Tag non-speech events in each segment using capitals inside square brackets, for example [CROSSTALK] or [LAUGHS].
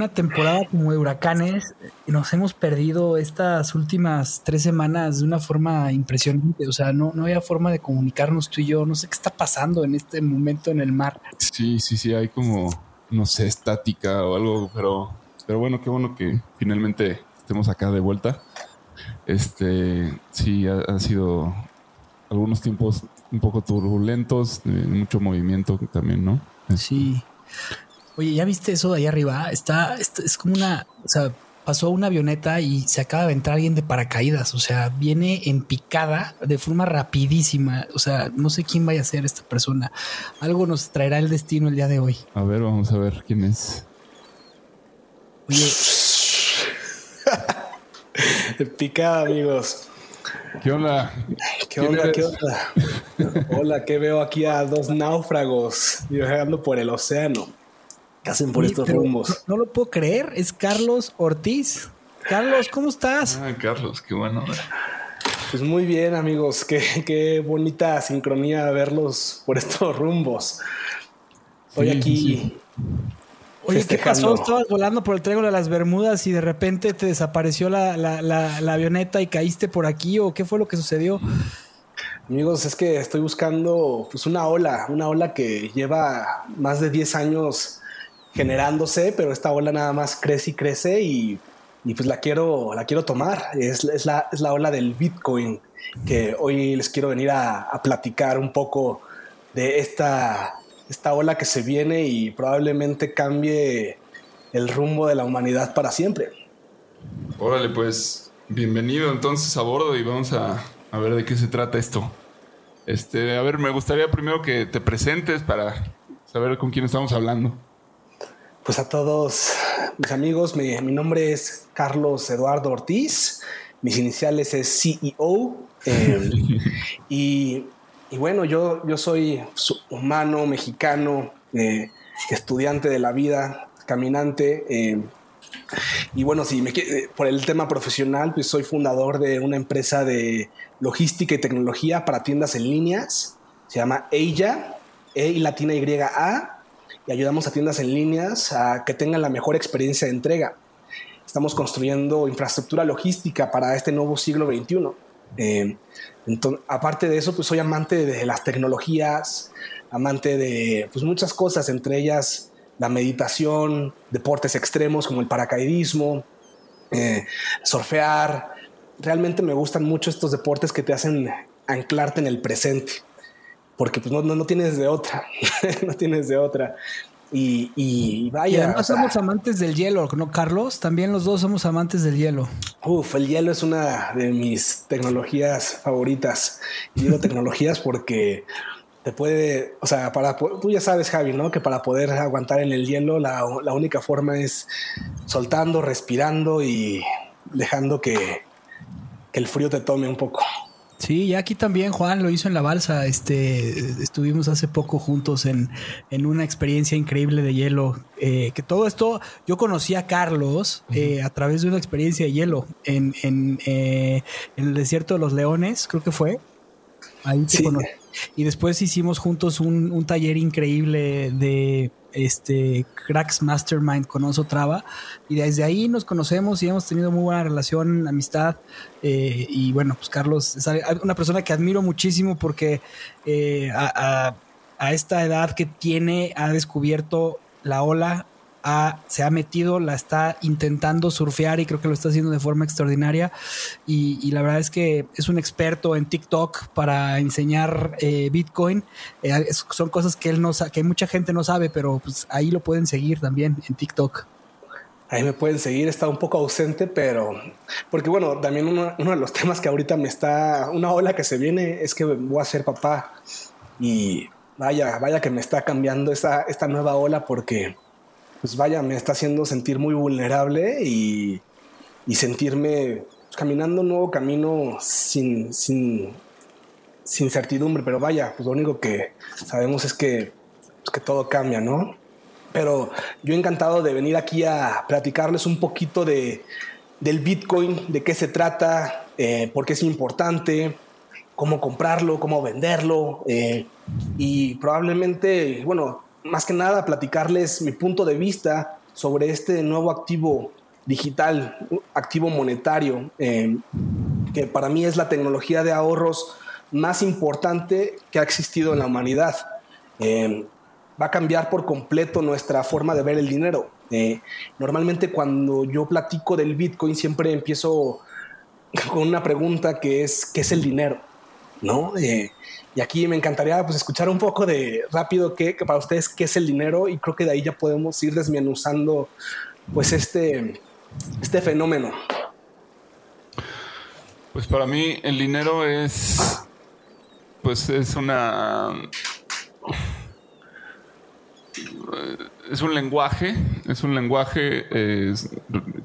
Una temporada como de huracanes, nos hemos perdido estas últimas tres semanas de una forma impresionante. O sea, no, no había forma de comunicarnos tú y yo. No sé qué está pasando en este momento en el mar. Sí, sí, sí, hay como, no sé, estática o algo, pero, pero bueno, qué bueno que finalmente estemos acá de vuelta. Este, sí, ha, sido algunos tiempos un poco turbulentos, mucho movimiento también, ¿no? Sí. Oye, ¿ya viste eso de ahí arriba? Está, es como una, o sea, pasó una avioneta y se acaba de entrar alguien de paracaídas, o sea, viene en picada de forma rapidísima, o sea, no sé quién vaya a ser esta persona. Algo nos traerá el destino el día de hoy. A ver, vamos a ver quién es. Oye. [LAUGHS] picada, amigos. ¿Qué onda? ¿Qué onda? ¿Qué onda? Hola, que veo aquí a dos náufragos viajando por el océano. ¿Qué hacen por estos rumbos? No, lo puedo creer, es Carlos Ortiz. Carlos, ¿cómo estás? Ah, Carlos, qué bueno. Pues muy bien, amigos. Qué, qué bonita sincronía verlos por estos rumbos. Hoy aquí. Oye, ¿qué pasó? Estabas volando por el triángulo de las Bermudas y de repente te desapareció la, avioneta y caíste por aquí, o qué fue lo que sucedió? Amigos, es que estoy buscando pues una ola, una ola que lleva más de 10 años generándose, pero esta ola nada más crece y crece y, pues la quiero, la quiero tomar. Es, la, es, la, ola del Bitcoin que hoy les quiero venir a, platicar un poco de esta, esta ola que se viene y probablemente cambie el rumbo de la humanidad para siempre. Órale, pues bienvenido entonces a bordo y vamos a, a ver de qué se trata esto. Este, a ver, me gustaría primero que te presentes para saber con quién estamos hablando. Pues a todos mis amigos, mi, nombre es Carlos Eduardo Ortiz, mis iniciales es CEO em, [LAUGHS] y, bueno, yo, yo soy humano, mexicano, eh, estudiante de la vida, caminante. Em, y bueno, si me, eh, por el tema profesional, pues soy fundador de una empresa de logística y tecnología para tiendas en líneas. Se llama EIA, E y latina Y A ayudamos a tiendas en líneas a que tengan la mejor experiencia de entrega. Estamos construyendo infraestructura logística para este nuevo siglo XXI. Eh, entonces, aparte de eso, pues soy amante de las tecnologías, amante de pues, muchas cosas, entre ellas la meditación, deportes extremos como el paracaidismo, eh, surfear. Realmente me gustan mucho estos deportes que te hacen anclarte en el presente porque pues no, no, tienes de otra, [LAUGHS] no tienes de otra. Y, y vaya. Y además somos amantes del hielo, ¿no, Carlos? También los dos somos amantes del hielo. Uf, el hielo es una de mis tecnologías favoritas. Digo [LAUGHS] tecnologías porque te puede, o sea, para tú ya sabes, Javi, ¿no? Que para poder aguantar en el hielo, la, la única forma es soltando, respirando y dejando que, que el frío te tome un poco. Sí, y aquí también Juan lo hizo en la balsa. Este, estuvimos hace poco juntos en, en una experiencia increíble de hielo. Eh, que todo esto, yo conocí a Carlos eh, a través de una experiencia de hielo en, en, eh, en, el desierto de los leones, creo que fue. Ahí te conocí. Y después hicimos juntos un, un taller increíble de este Cracks Mastermind con Oso Traba. Y desde ahí nos conocemos y hemos tenido muy buena relación, amistad eh, y bueno, pues Carlos es una persona que admiro muchísimo porque eh, a, a, esta edad que tiene ha descubierto la ola se ha metido, la está intentando surfear y creo que lo está haciendo de forma extraordinaria. Y, la verdad es que es un experto en TikTok para enseñar eh, Bitcoin. Eh, son cosas que él no que mucha gente no sabe, pero pues ahí lo pueden seguir también en TikTok. Ahí me pueden seguir, está un poco ausente, pero porque bueno, también uno, uno, de los temas que ahorita me está, una ola que se viene es que voy a ser papá y vaya, vaya que me está cambiando esta, esta nueva ola porque pues vaya, me está haciendo sentir muy vulnerable y, sentirme pues, caminando un nuevo camino sin, sin, sin, certidumbre, pero vaya, pues lo único que sabemos es que, pues, que todo cambia, ¿no? Pero yo encantado de venir aquí a platicarles un poquito de, del Bitcoin, de qué se trata, eh, por qué es importante, cómo comprarlo, cómo venderlo eh, y probablemente, bueno, más que nada platicarles mi punto de vista sobre este nuevo activo digital, activo monetario, eh, que para mí es la tecnología de ahorros más importante que ha existido en la humanidad. Eh, va a cambiar por completo nuestra forma de ver el dinero. Eh, normalmente cuando yo platico del Bitcoin siempre empiezo con una pregunta que es, ¿qué es el dinero? ¿No? Y aquí me encantaría pues, escuchar un poco de rápido qué, para ustedes qué es el dinero y creo que de ahí ya podemos ir desmenuzando pues este, este fenómeno. Pues para mí el dinero es pues es una es un lenguaje, es un lenguaje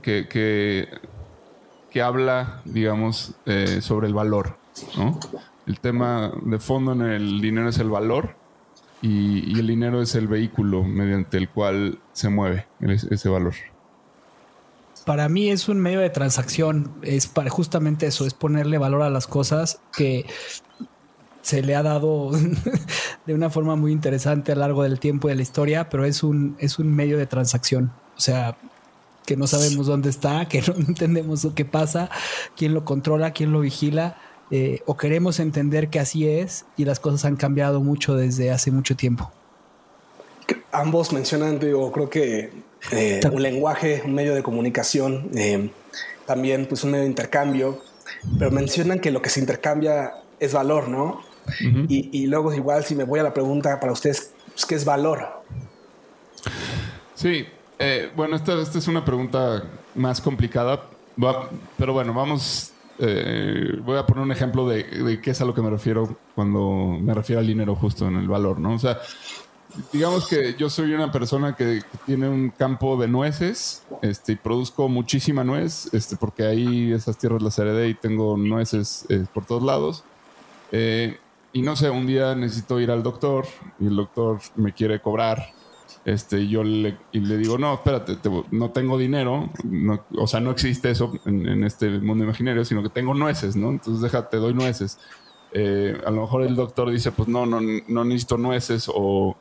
que, que, habla, digamos, eh, sobre el valor, ¿no? El tema de fondo en el dinero es el valor y, el dinero es el vehículo mediante el cual se mueve ese valor. Para mí es un medio de transacción, es para justamente eso, es ponerle valor a las cosas que se le ha dado [LAUGHS] de una forma muy interesante a lo largo del tiempo y de la historia, pero es un, es un medio de transacción. O sea, que no sabemos dónde está, que [LAUGHS] no entendemos lo que pasa, quién lo controla, quién lo vigila eh, o queremos entender que así es y las cosas han cambiado mucho desde hace mucho tiempo. Ambos mencionan, digo, creo que eh, un lenguaje, un medio de comunicación, eh, también pues un medio de intercambio, pero mencionan que lo que se intercambia es valor, ¿no? y, luego igual si me voy a la pregunta para ustedes, pues, ¿qué es valor? Sí, bueno, esta, esta, es una pregunta más complicada, pero bueno, vamos eh, voy a poner un ejemplo de, qué es a lo que me refiero cuando me refiero al dinero justo en el valor, ¿no? O sea, digamos que yo soy una persona que tiene un campo de nueces este, y produzco muchísima nuez, este, porque ahí esas tierras las heredé y tengo nueces eh, por todos lados. Eh, y no sé, un día necesito ir al doctor y el doctor me quiere cobrar este, yo le, y le digo, no, espérate, no tengo dinero, o sea, no existe eso en, este mundo imaginario, sino que tengo nueces, ¿no? Entonces déjate, doy nueces. Eh, a lo mejor el doctor dice, pues no, no, no necesito nueces o,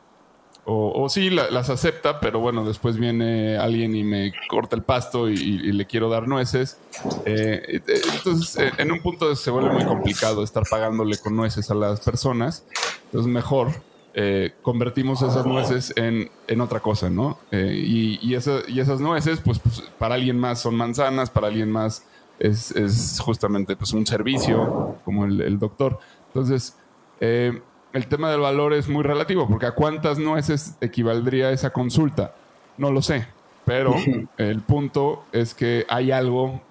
o, sí, las acepta, pero bueno, después viene alguien y me corta el pasto y, le quiero dar nueces. Eh, eh, entonces, en un punto se vuelve muy complicado estar pagándole con nueces a las personas. Entonces, mejor eh, convertimos esas nueces en, en otra cosa, ¿no? Eh, y, y, y, esas nueces, pues, pues, para alguien más son manzanas, para alguien más es, es justamente pues, un servicio, como el, el doctor. Entonces, eh, el tema del valor es muy relativo, porque a cuántas nueces equivaldría esa consulta, no lo sé, pero el punto es que hay algo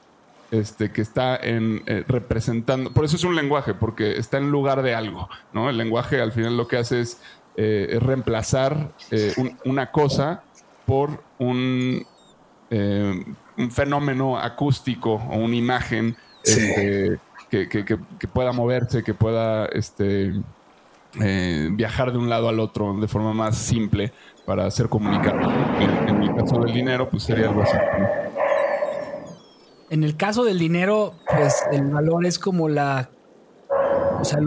este, que está en eh, representando, por eso es un lenguaje, porque está en lugar de algo, ¿no? El lenguaje al final lo que hace es, eh, reemplazar eh, una cosa por un, un, fenómeno acústico o una imagen este, que, pueda moverse, que pueda este, viajar de un lado al otro de forma más simple para ser comunicado. En, en el caso del dinero, pues sería algo así. En el caso del dinero, pues el valor es como la, o sea,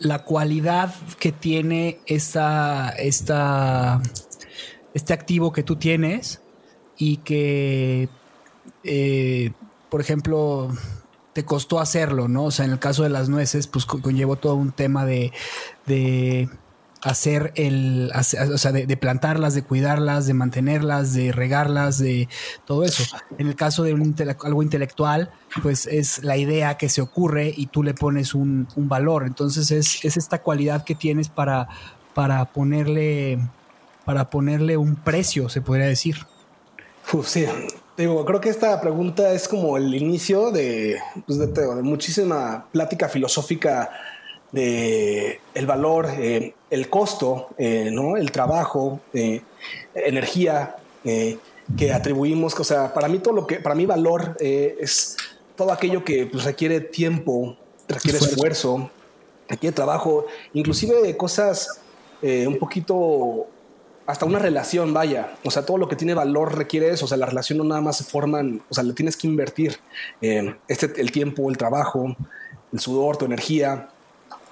la cualidad que tiene esta, esta, este activo que tú tienes y que, eh, por ejemplo, te costó hacerlo, ¿no? O sea, en el caso de las nueces, pues conllevó todo un tema de hacer el, o sea, de, plantarlas, de cuidarlas, de mantenerlas, de regarlas, de todo eso. En el caso de un algo intelectual, pues es la idea que se ocurre y tú le pones un, valor. Entonces es, esta cualidad que tienes para, para ponerle para ponerle un precio, se podría decir. sí, digo, creo que esta pregunta es como el inicio de, pues de, de muchísima plática filosófica de el valor, eh, el costo, eh, ¿no? el trabajo, eh, energía que atribuimos. O sea, para mí todo lo que, para mí valor es todo aquello que pues, requiere tiempo, requiere esfuerzo. requiere trabajo, inclusive cosas un poquito hasta una relación, vaya. O sea, todo lo que tiene valor requiere eso. O sea, la relación no nada más se forman, o sea, le tienes que invertir este, el tiempo, el trabajo, el sudor, tu energía.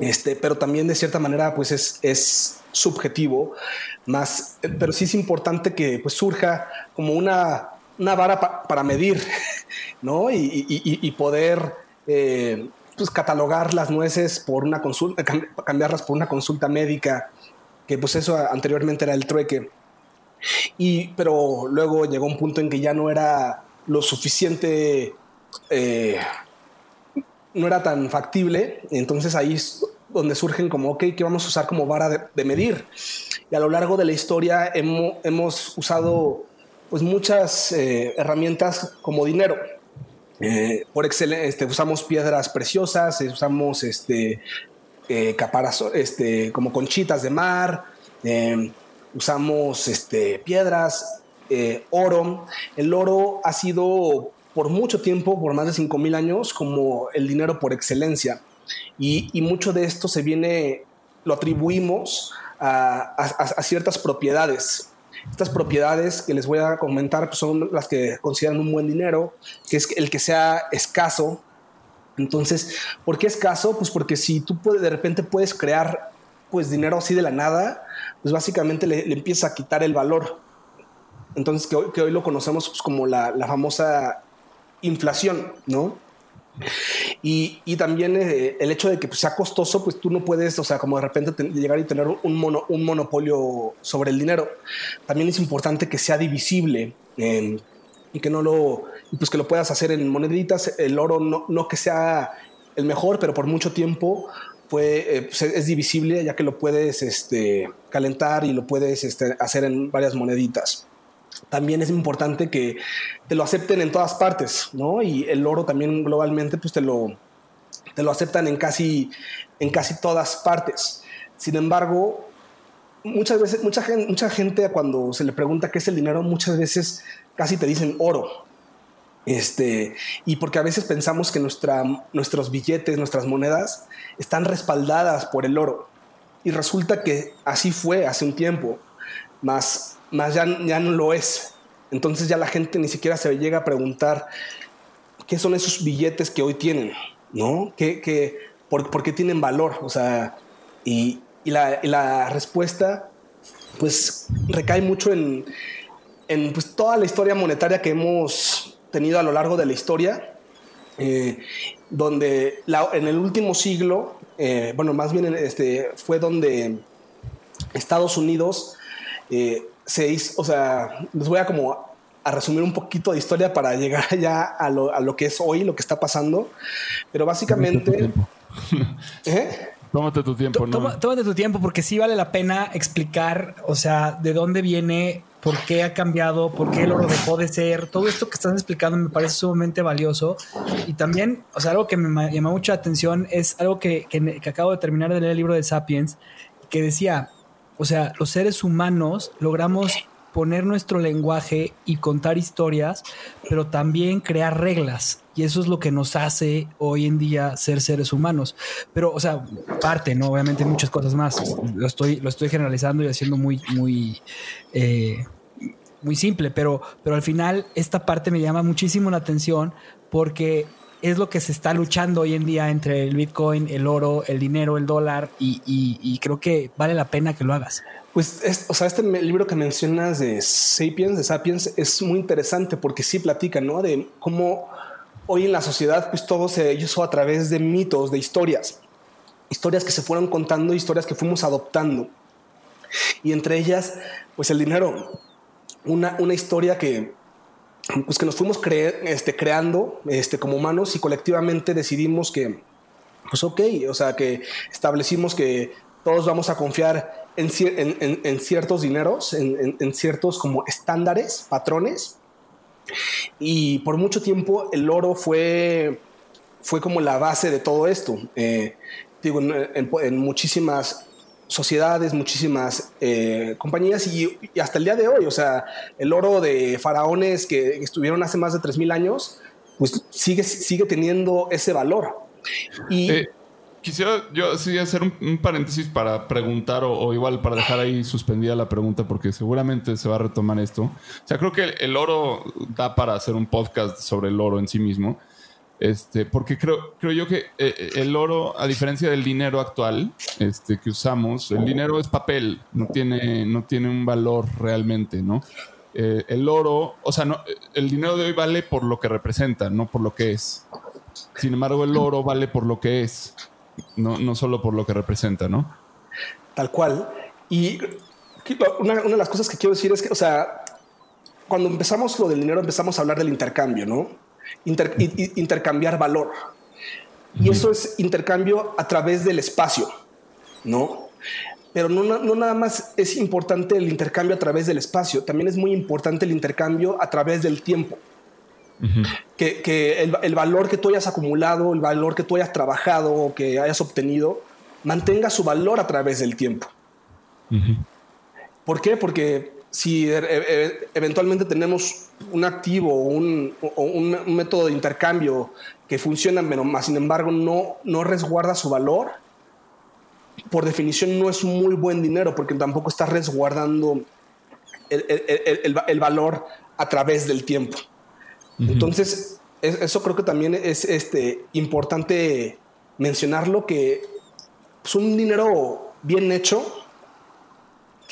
Este, pero también de cierta manera pues es, es subjetivo, más, pero sí es importante que pues surja como una, una vara para medir, [LAUGHS] ¿no? Y, y, poder eh, pues catalogar las nueces por una consulta, cambiarlas por una consulta médica, que pues eso anteriormente era el trueque. Y, pero luego llegó un punto en que ya no era lo suficiente eh, no era tan factible. Entonces ahí donde surgen como, ok, ¿qué vamos a usar como vara de, medir? Y a lo largo de la historia hemos, usado pues muchas eh, herramientas como dinero. Eh, por excelencia, este, usamos piedras preciosas, eh, usamos este, este, como conchitas de mar, usamos este, piedras, oro. El oro ha sido por mucho tiempo, por más de 5.000 años, como el dinero por excelencia. Y, mucho de esto se viene, lo atribuimos a, ciertas propiedades. Estas propiedades que les voy a comentar pues, son las que consideran un buen dinero, que es el que sea escaso. Entonces, ¿por qué escaso? Pues porque si tú de repente puedes crear pues dinero así de la nada, pues básicamente le, le empieza a quitar el valor. Entonces, que hoy, lo conocemos pues, como la, la famosa inflación, ¿no? Y, también eh, el hecho de que pues, sea costoso, pues tú no puedes, o sea, como de repente llegar y tener un, mono, un monopolio sobre el dinero. También es importante que sea divisible y que no lo, pues que lo puedas hacer en moneditas. El oro no, que sea el mejor, pero por mucho tiempo eh, pues, es divisible ya que lo puedes este, calentar y lo puedes este, hacer en varias moneditas también es importante que te lo acepten en todas partes, ¿no? Y el oro también globalmente, pues te lo, te lo aceptan en casi, en casi todas partes. Sin embargo, muchas veces, mucha gente, mucha gente cuando se le pregunta qué es el dinero, muchas veces casi te dicen oro. Este, y porque a veces pensamos que nuestra, nuestros billetes, nuestras monedas están respaldadas por el oro. Y resulta que así fue hace un tiempo. Más más ya, ya no lo es. Entonces ya la gente ni siquiera se llega a preguntar qué son esos billetes que hoy tienen, ¿no? ¿Qué, por, qué tienen valor? O sea, y, la, respuesta pues recae mucho en, pues, toda la historia monetaria que hemos tenido a lo largo de la historia, eh, donde en el último siglo, eh, bueno, más bien este, fue donde Estados Unidos eh, se hizo, o sea, les voy a como a resumir un poquito de historia para llegar [LAUGHS] ya a lo, a lo que es hoy, lo que está pasando. Pero básicamente... [LAUGHS] ¿Eh? Tómate tu tiempo, ¿no? Tómate tu tiempo porque sí vale la pena explicar, o sea, de dónde viene por qué ha cambiado, por qué el oro dejó de ser. Todo esto que estás explicando me parece sumamente valioso. Y también, o sea, algo que me llama mucha atención es algo que, que acabo de terminar de leer el libro de Sapiens, que decía, o sea, los seres humanos logramos poner nuestro lenguaje y contar historias, pero también crear reglas. Y eso es lo que nos hace hoy en día ser seres humanos. Pero, o sea, parte, ¿no? Obviamente muchas cosas más. Lo estoy, lo estoy generalizando y haciendo muy, muy, eh, muy simple, pero, pero al final esta parte me llama muchísimo la atención porque es lo que se está luchando hoy en día entre el Bitcoin, el oro, el dinero, el dólar y creo que vale la pena que lo hagas. Pues, o sea, este libro que mencionas de Sapiens, de Sapiens, es muy interesante porque sí platica, ¿no? De cómo hoy en la sociedad, pues todo se hizo a través de mitos, de historias, historias que se fueron contando, historias que fuimos adoptando. Y entre ellas, pues el dinero, una, una historia que, pues que nos fuimos este, creando este, como humanos y colectivamente decidimos que, pues ok, o sea, que establecimos que todos vamos a confiar en, ciertos dineros, en, ciertos como estándares, patrones. Y por mucho tiempo el oro fue, fue como la base de todo esto. Eh, digo, en, muchísimas sociedades, muchísimas eh, compañías y, hasta el día de hoy, o sea, el oro de faraones que estuvieron hace más de 3.000 años, pues sigue, sigue teniendo ese valor. Y... Eh, Quisiera yo sí hacer un, paréntesis para preguntar o, igual para dejar ahí suspendida la pregunta porque seguramente se va a retomar esto. O sea, creo que el, oro da para hacer un podcast sobre el oro en sí mismo. Este, porque creo, creo yo que eh, eh, el oro, a diferencia del dinero actual este, que usamos, el dinero es papel, no tiene, no tiene un valor realmente, ¿no? Eh, el oro, o sea, no, el dinero de hoy vale por lo que representa, no por lo que es. Sin embargo, el oro vale por lo que es no, no solo por lo que representa, ¿no? Tal cual. Y una, de las cosas que quiero decir es que, o sea, cuando empezamos lo del dinero, empezamos a hablar del intercambio, ¿no? Intercambiar valor. Y eso es intercambio a través del espacio, ¿no? Pero no, no, nada más es importante el intercambio a través del espacio, también es muy importante el intercambio a través del tiempo que, el, valor que tú hayas acumulado, el valor que tú hayas trabajado o que hayas obtenido, mantenga su valor a través del tiempo. ¿Por qué? Porque si e, e, eventualmente tenemos un activo o un, método de intercambio que funciona, pero más sin embargo no, no resguarda su valor, por definición no es muy buen dinero porque tampoco está resguardando el valor a través del tiempo. Entonces, eso creo que también es este, importante mencionarlo, que pues, un dinero bien hecho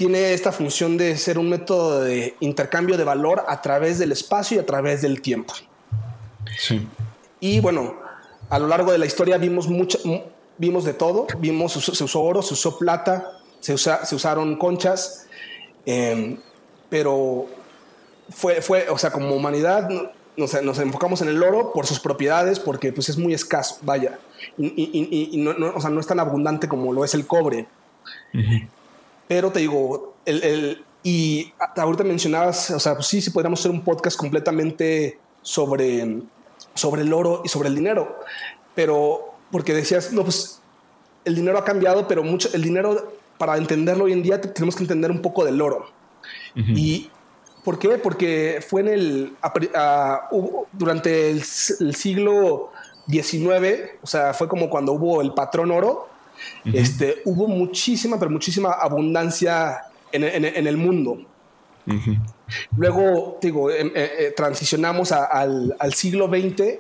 tiene esta función de ser un método de intercambio de valor a través del espacio y a través del tiempo. Sí. Y bueno, a lo largo de la historia vimos mucho, vimos de todo, vimos, se usó oro, se usó plata, se, se usaron conchas, em, pero fue, fue, o sea, como humanidad nos, nos, enfocamos en el oro por sus propiedades, porque pues es muy escaso, vaya, y, no, o sea, no, es tan abundante como lo es el cobre. Pero te digo, el, el, y ahorita mencionabas, o sea, pues sí, sí podríamos hacer un podcast completamente sobre, sobre el oro y sobre el dinero, pero porque decías, no, pues el dinero ha cambiado, pero mucho, el dinero, para entenderlo hoy en día, tenemos que entender un poco del oro. Y ¿Por qué? Porque fue en el durante el, siglo XIX, o sea, fue como cuando hubo el patrón oro. Este hubo muchísima, pero muchísima abundancia en, el mundo. Luego, digo, em, eh, eh, transicionamos al, siglo XX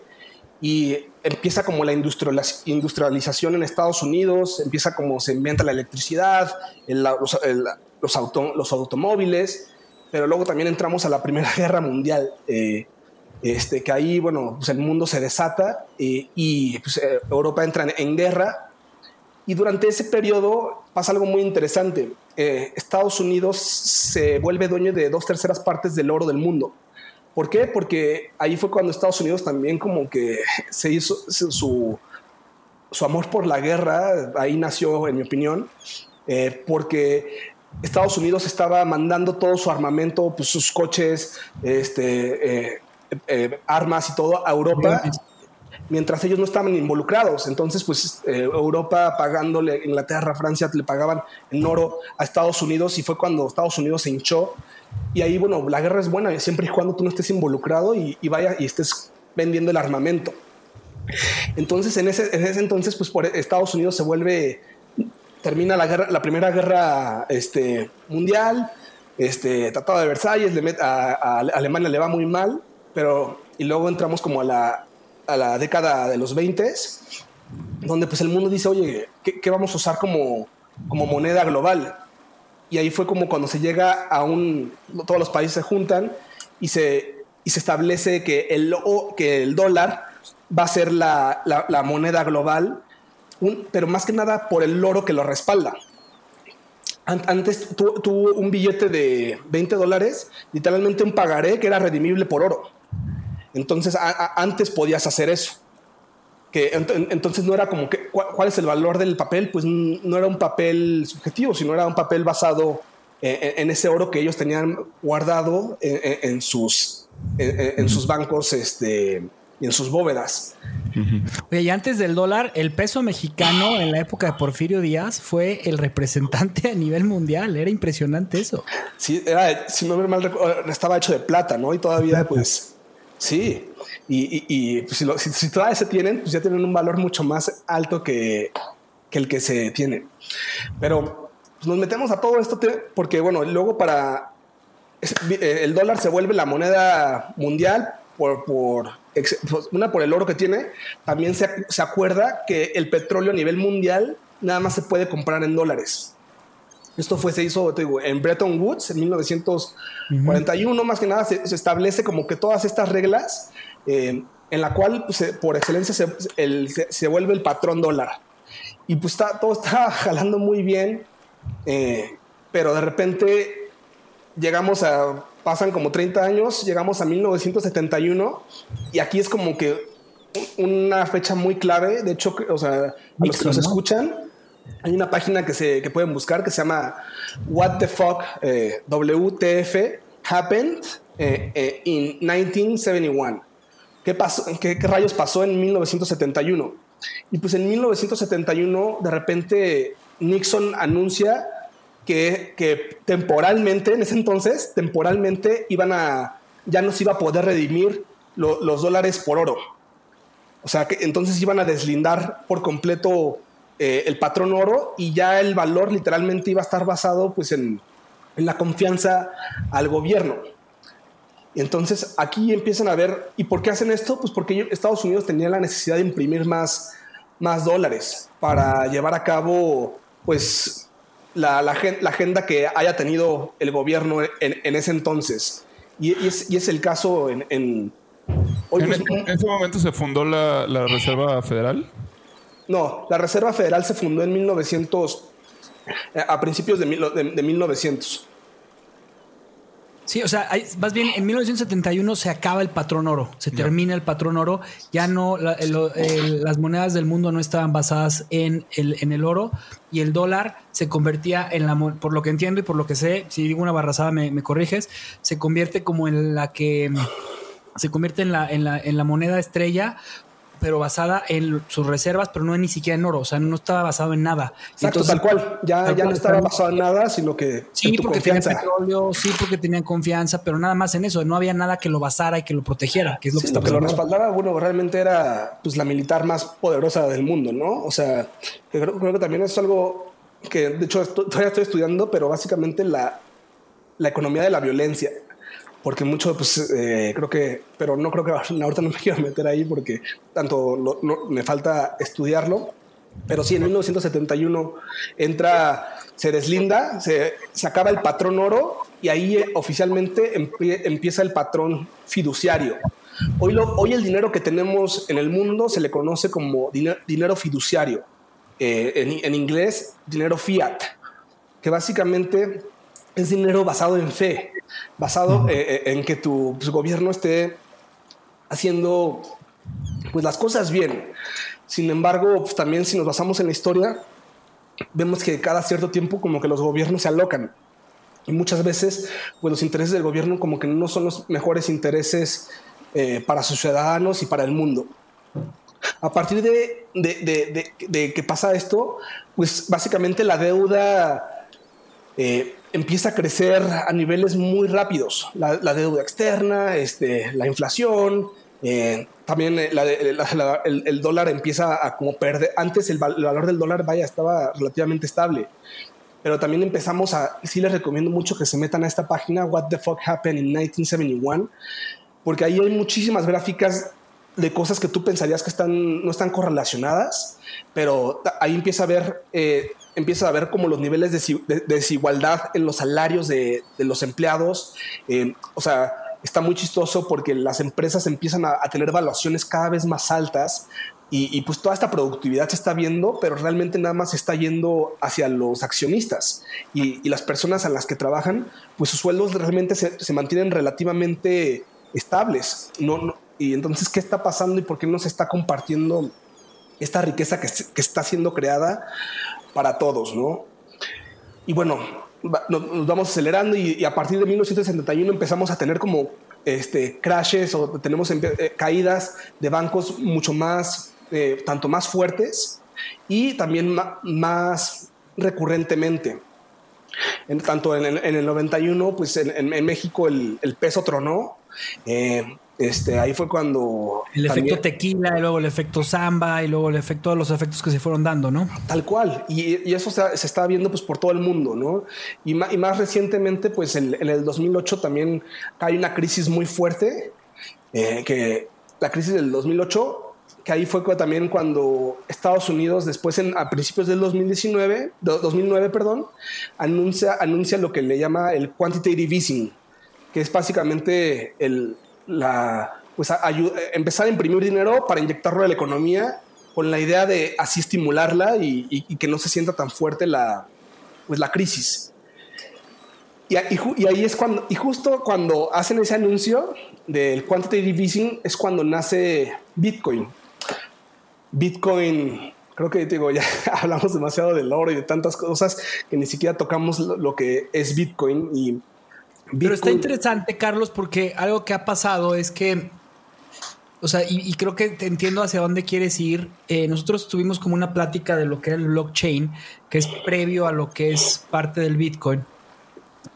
y empieza como la industrialización en Estados Unidos, empieza como se inventa la electricidad, los, los automóviles pero luego también entramos a la Primera [LAUGHS] Guerra Mundial, eh, este, que ahí, bueno, pues el mundo se desata eh, y pues, eh, Europa entra en, guerra. Y durante ese periodo pasa algo muy interesante. Estados Unidos se vuelve dueño de dos terceras partes del oro del mundo. ¿Por qué? Porque ahí fue cuando Estados Unidos también como que se hizo su, su amor por la guerra, ahí nació, en mi opinión, porque Estados Unidos estaba mandando todo su armamento, pues sus coches, este, eh, eh, armas y todo a Europa, mientras ellos no estaban involucrados. Entonces, pues eh, Europa pagándole, Inglaterra, Francia, le pagaban en oro a Estados Unidos y fue cuando Estados Unidos se hinchó. Y ahí, bueno, la guerra es buena siempre y cuando tú no estés involucrado y, vaya y estés vendiendo el armamento. Entonces, en ese, en ese entonces, pues por Estados Unidos se vuelve termina la, guerra, la primera guerra este, mundial, este, Tratado de Versalles, a, Alemania le va muy mal, pero y luego entramos como a la, a la década de los 20, donde pues el mundo dice, oye, ¿qué, vamos a usar como, como moneda global? Y ahí fue como cuando se llega a un, todos los países se juntan y se, y se establece que el, que el dólar va a ser la, la, la moneda global pero más que nada por el oro que lo respalda. Antes tuvo un billete de 20 dólares, literalmente un pagaré que era redimible por oro. Entonces antes podías hacer eso. Que entonces no era como que cuál es el valor del papel, pues no era un papel subjetivo, sino era un papel basado en, ese oro que ellos tenían guardado en, sus en, sus bancos este, y en sus bóvedas. Oye, y antes del dólar, el peso mexicano en la época de Porfirio Díaz fue el representante a nivel mundial. Era impresionante eso. Sí, era, si no me mal estaba hecho de plata, ¿no? Y todavía, pues, sí. Y, pues, si, todavía se tienen, pues ya tienen un valor mucho más alto que, el que se tiene. Pero pues, nos metemos a todo esto porque, bueno, luego para eh, el dólar se vuelve la moneda mundial por, por pues, una por el oro que tiene, también se, acuerda que el petróleo a nivel mundial nada más se puede comprar en dólares. Esto fue, se hizo en Bretton Woods en 1941, más que nada se, establece como que todas estas reglas eh, en la cual pues, por excelencia se, vuelve el patrón dólar. Y pues está, todo está [LAUGHS] jalando muy bien, eh, pero de repente llegamos a pasan como 30 años, llegamos a 1971 y aquí es como que una fecha muy clave. De hecho, o sea, a los que nos escuchan, hay una página que, se, que pueden buscar que se llama What the Fuck eh, WTF Happened eh, eh, in 1971. ¿Qué, pasó, qué, ¿Qué rayos pasó en 1971? Y pues en 1971 de repente Nixon anuncia que, temporalmente, en ese entonces, temporalmente iban a, ya no se iba a poder redimir los dólares por oro. O sea, que entonces iban a deslindar por completo eh, el patrón oro y ya el valor literalmente iba a estar basado pues en, en la confianza al gobierno. Y entonces aquí empiezan a ver, ¿y por qué hacen esto? Pues porque Estados Unidos tenía la necesidad de imprimir más, más dólares para llevar a cabo pues la, la, agenda que haya tenido el gobierno en, ese entonces. Y, es, el caso en... en, hoy ¿En, ese momento se fundó la, Reserva Federal? No, la Reserva Federal se fundó en 1900, a principios de, de 1900. Sí, o sea, más bien en 1971 se acaba el patrón oro, se termina el patrón oro, ya no, las monedas del mundo no estaban basadas en el, en el oro y el dólar se convertía en la, por lo que entiendo y por lo que sé, si digo una barrazada me, me corriges, se convierte como en la que se convierte en la, en la, en la moneda estrella pero basada en sus reservas, pero no ni siquiera en oro, o sea, no estaba basado en nada. Exacto, tal cual, ya, ya no estaba basado en nada, sino que sí, porque tenían petróleo, sí, porque tenían confianza, pero nada más en eso, no había nada que lo basara y que lo protegiera, que es lo que está que lo respaldaba, bueno, realmente era pues la militar más poderosa del mundo, ¿no? O sea, creo, creo que también es algo que de hecho todavía estoy estudiando, pero básicamente la, la economía de la violencia porque mucho, pues eh, creo que, pero no creo que [LAUGHS] ahorita no me quiero meter ahí porque tanto me falta estudiarlo. Pero sí, en 1971 entra, se deslinda, se, se acaba el patrón oro y ahí eh, oficialmente empieza el patrón fiduciario. Hoy, lo, hoy el dinero que tenemos en el mundo se le conoce como dinero, fiduciario, eh, en, en inglés dinero fiat, que básicamente es dinero basado en fe basado eh, eh, en que tu pues, gobierno esté haciendo pues, las cosas bien. Sin embargo, pues, también si nos basamos en la historia, vemos que cada cierto tiempo como que los gobiernos se alocan. Y muchas veces, pues los intereses del gobierno como que no son los mejores intereses eh, para sus ciudadanos y para el mundo. A partir de, de, que pasa esto, pues básicamente la deuda eh, empieza a crecer a niveles muy rápidos. La, deuda externa, este, la inflación, eh, también el, dólar empieza a como perder. Antes el, valor del dólar, vaya, estaba relativamente estable. Pero también empezamos a, sí les recomiendo mucho que se metan a esta página, What the Fuck Happened in 1971, porque ahí hay muchísimas gráficas de cosas que tú pensarías que están, no están correlacionadas, pero ahí empieza a ver, eh, empieza a ver como los niveles de, desigualdad en los salarios de, los empleados. Eh, o sea, está muy chistoso porque las empresas empiezan a, tener valuaciones cada vez más altas y, pues toda esta productividad se está viendo, pero realmente nada más se está yendo hacia los accionistas y, las personas a las que trabajan, pues sus sueldos realmente se, mantienen relativamente estables. No, y entonces, ¿qué está pasando y por qué no se está compartiendo esta riqueza que, está siendo creada para todos, ¿no? Y bueno, nos, vamos acelerando y, a partir de 1971 empezamos a tener como este, crashes o tenemos eh, caídas de bancos mucho más, eh, tanto más fuertes y también más recurrentemente. En, tanto en, el 91, pues en, México el, el, peso tronó. Eh, este, ahí fue cuando... El efecto tequila y luego el efecto samba y luego el efecto, todos los efectos que se fueron dando, ¿no? Tal cual. Y, eso se, se, está viendo pues por todo el mundo, ¿no? Y, y más recientemente, pues en, el 2008 también hay una crisis muy fuerte, eh, que la crisis del 2008, que ahí fue también cuando Estados Unidos, después en, a principios del 2019, 2009, perdón, anuncia, anuncia lo que le llama el quantitative easing, que es básicamente el la, pues empezar a imprimir dinero para inyectarlo a la economía con la idea de así estimularla y, que no se sienta tan fuerte la, pues la crisis. Y, y, ahí es cuando, y justo cuando hacen ese anuncio del quantitative easing es cuando nace Bitcoin. Bitcoin, creo que digo, ya [LAUGHS] hablamos demasiado del oro y de tantas cosas que ni siquiera tocamos lo que es Bitcoin y pero está interesante, Carlos, porque algo que ha pasado es que, o sea, y, creo que te entiendo hacia dónde quieres ir. Eh, nosotros tuvimos como una plática de lo que era el blockchain, que es previo a lo que es parte del Bitcoin.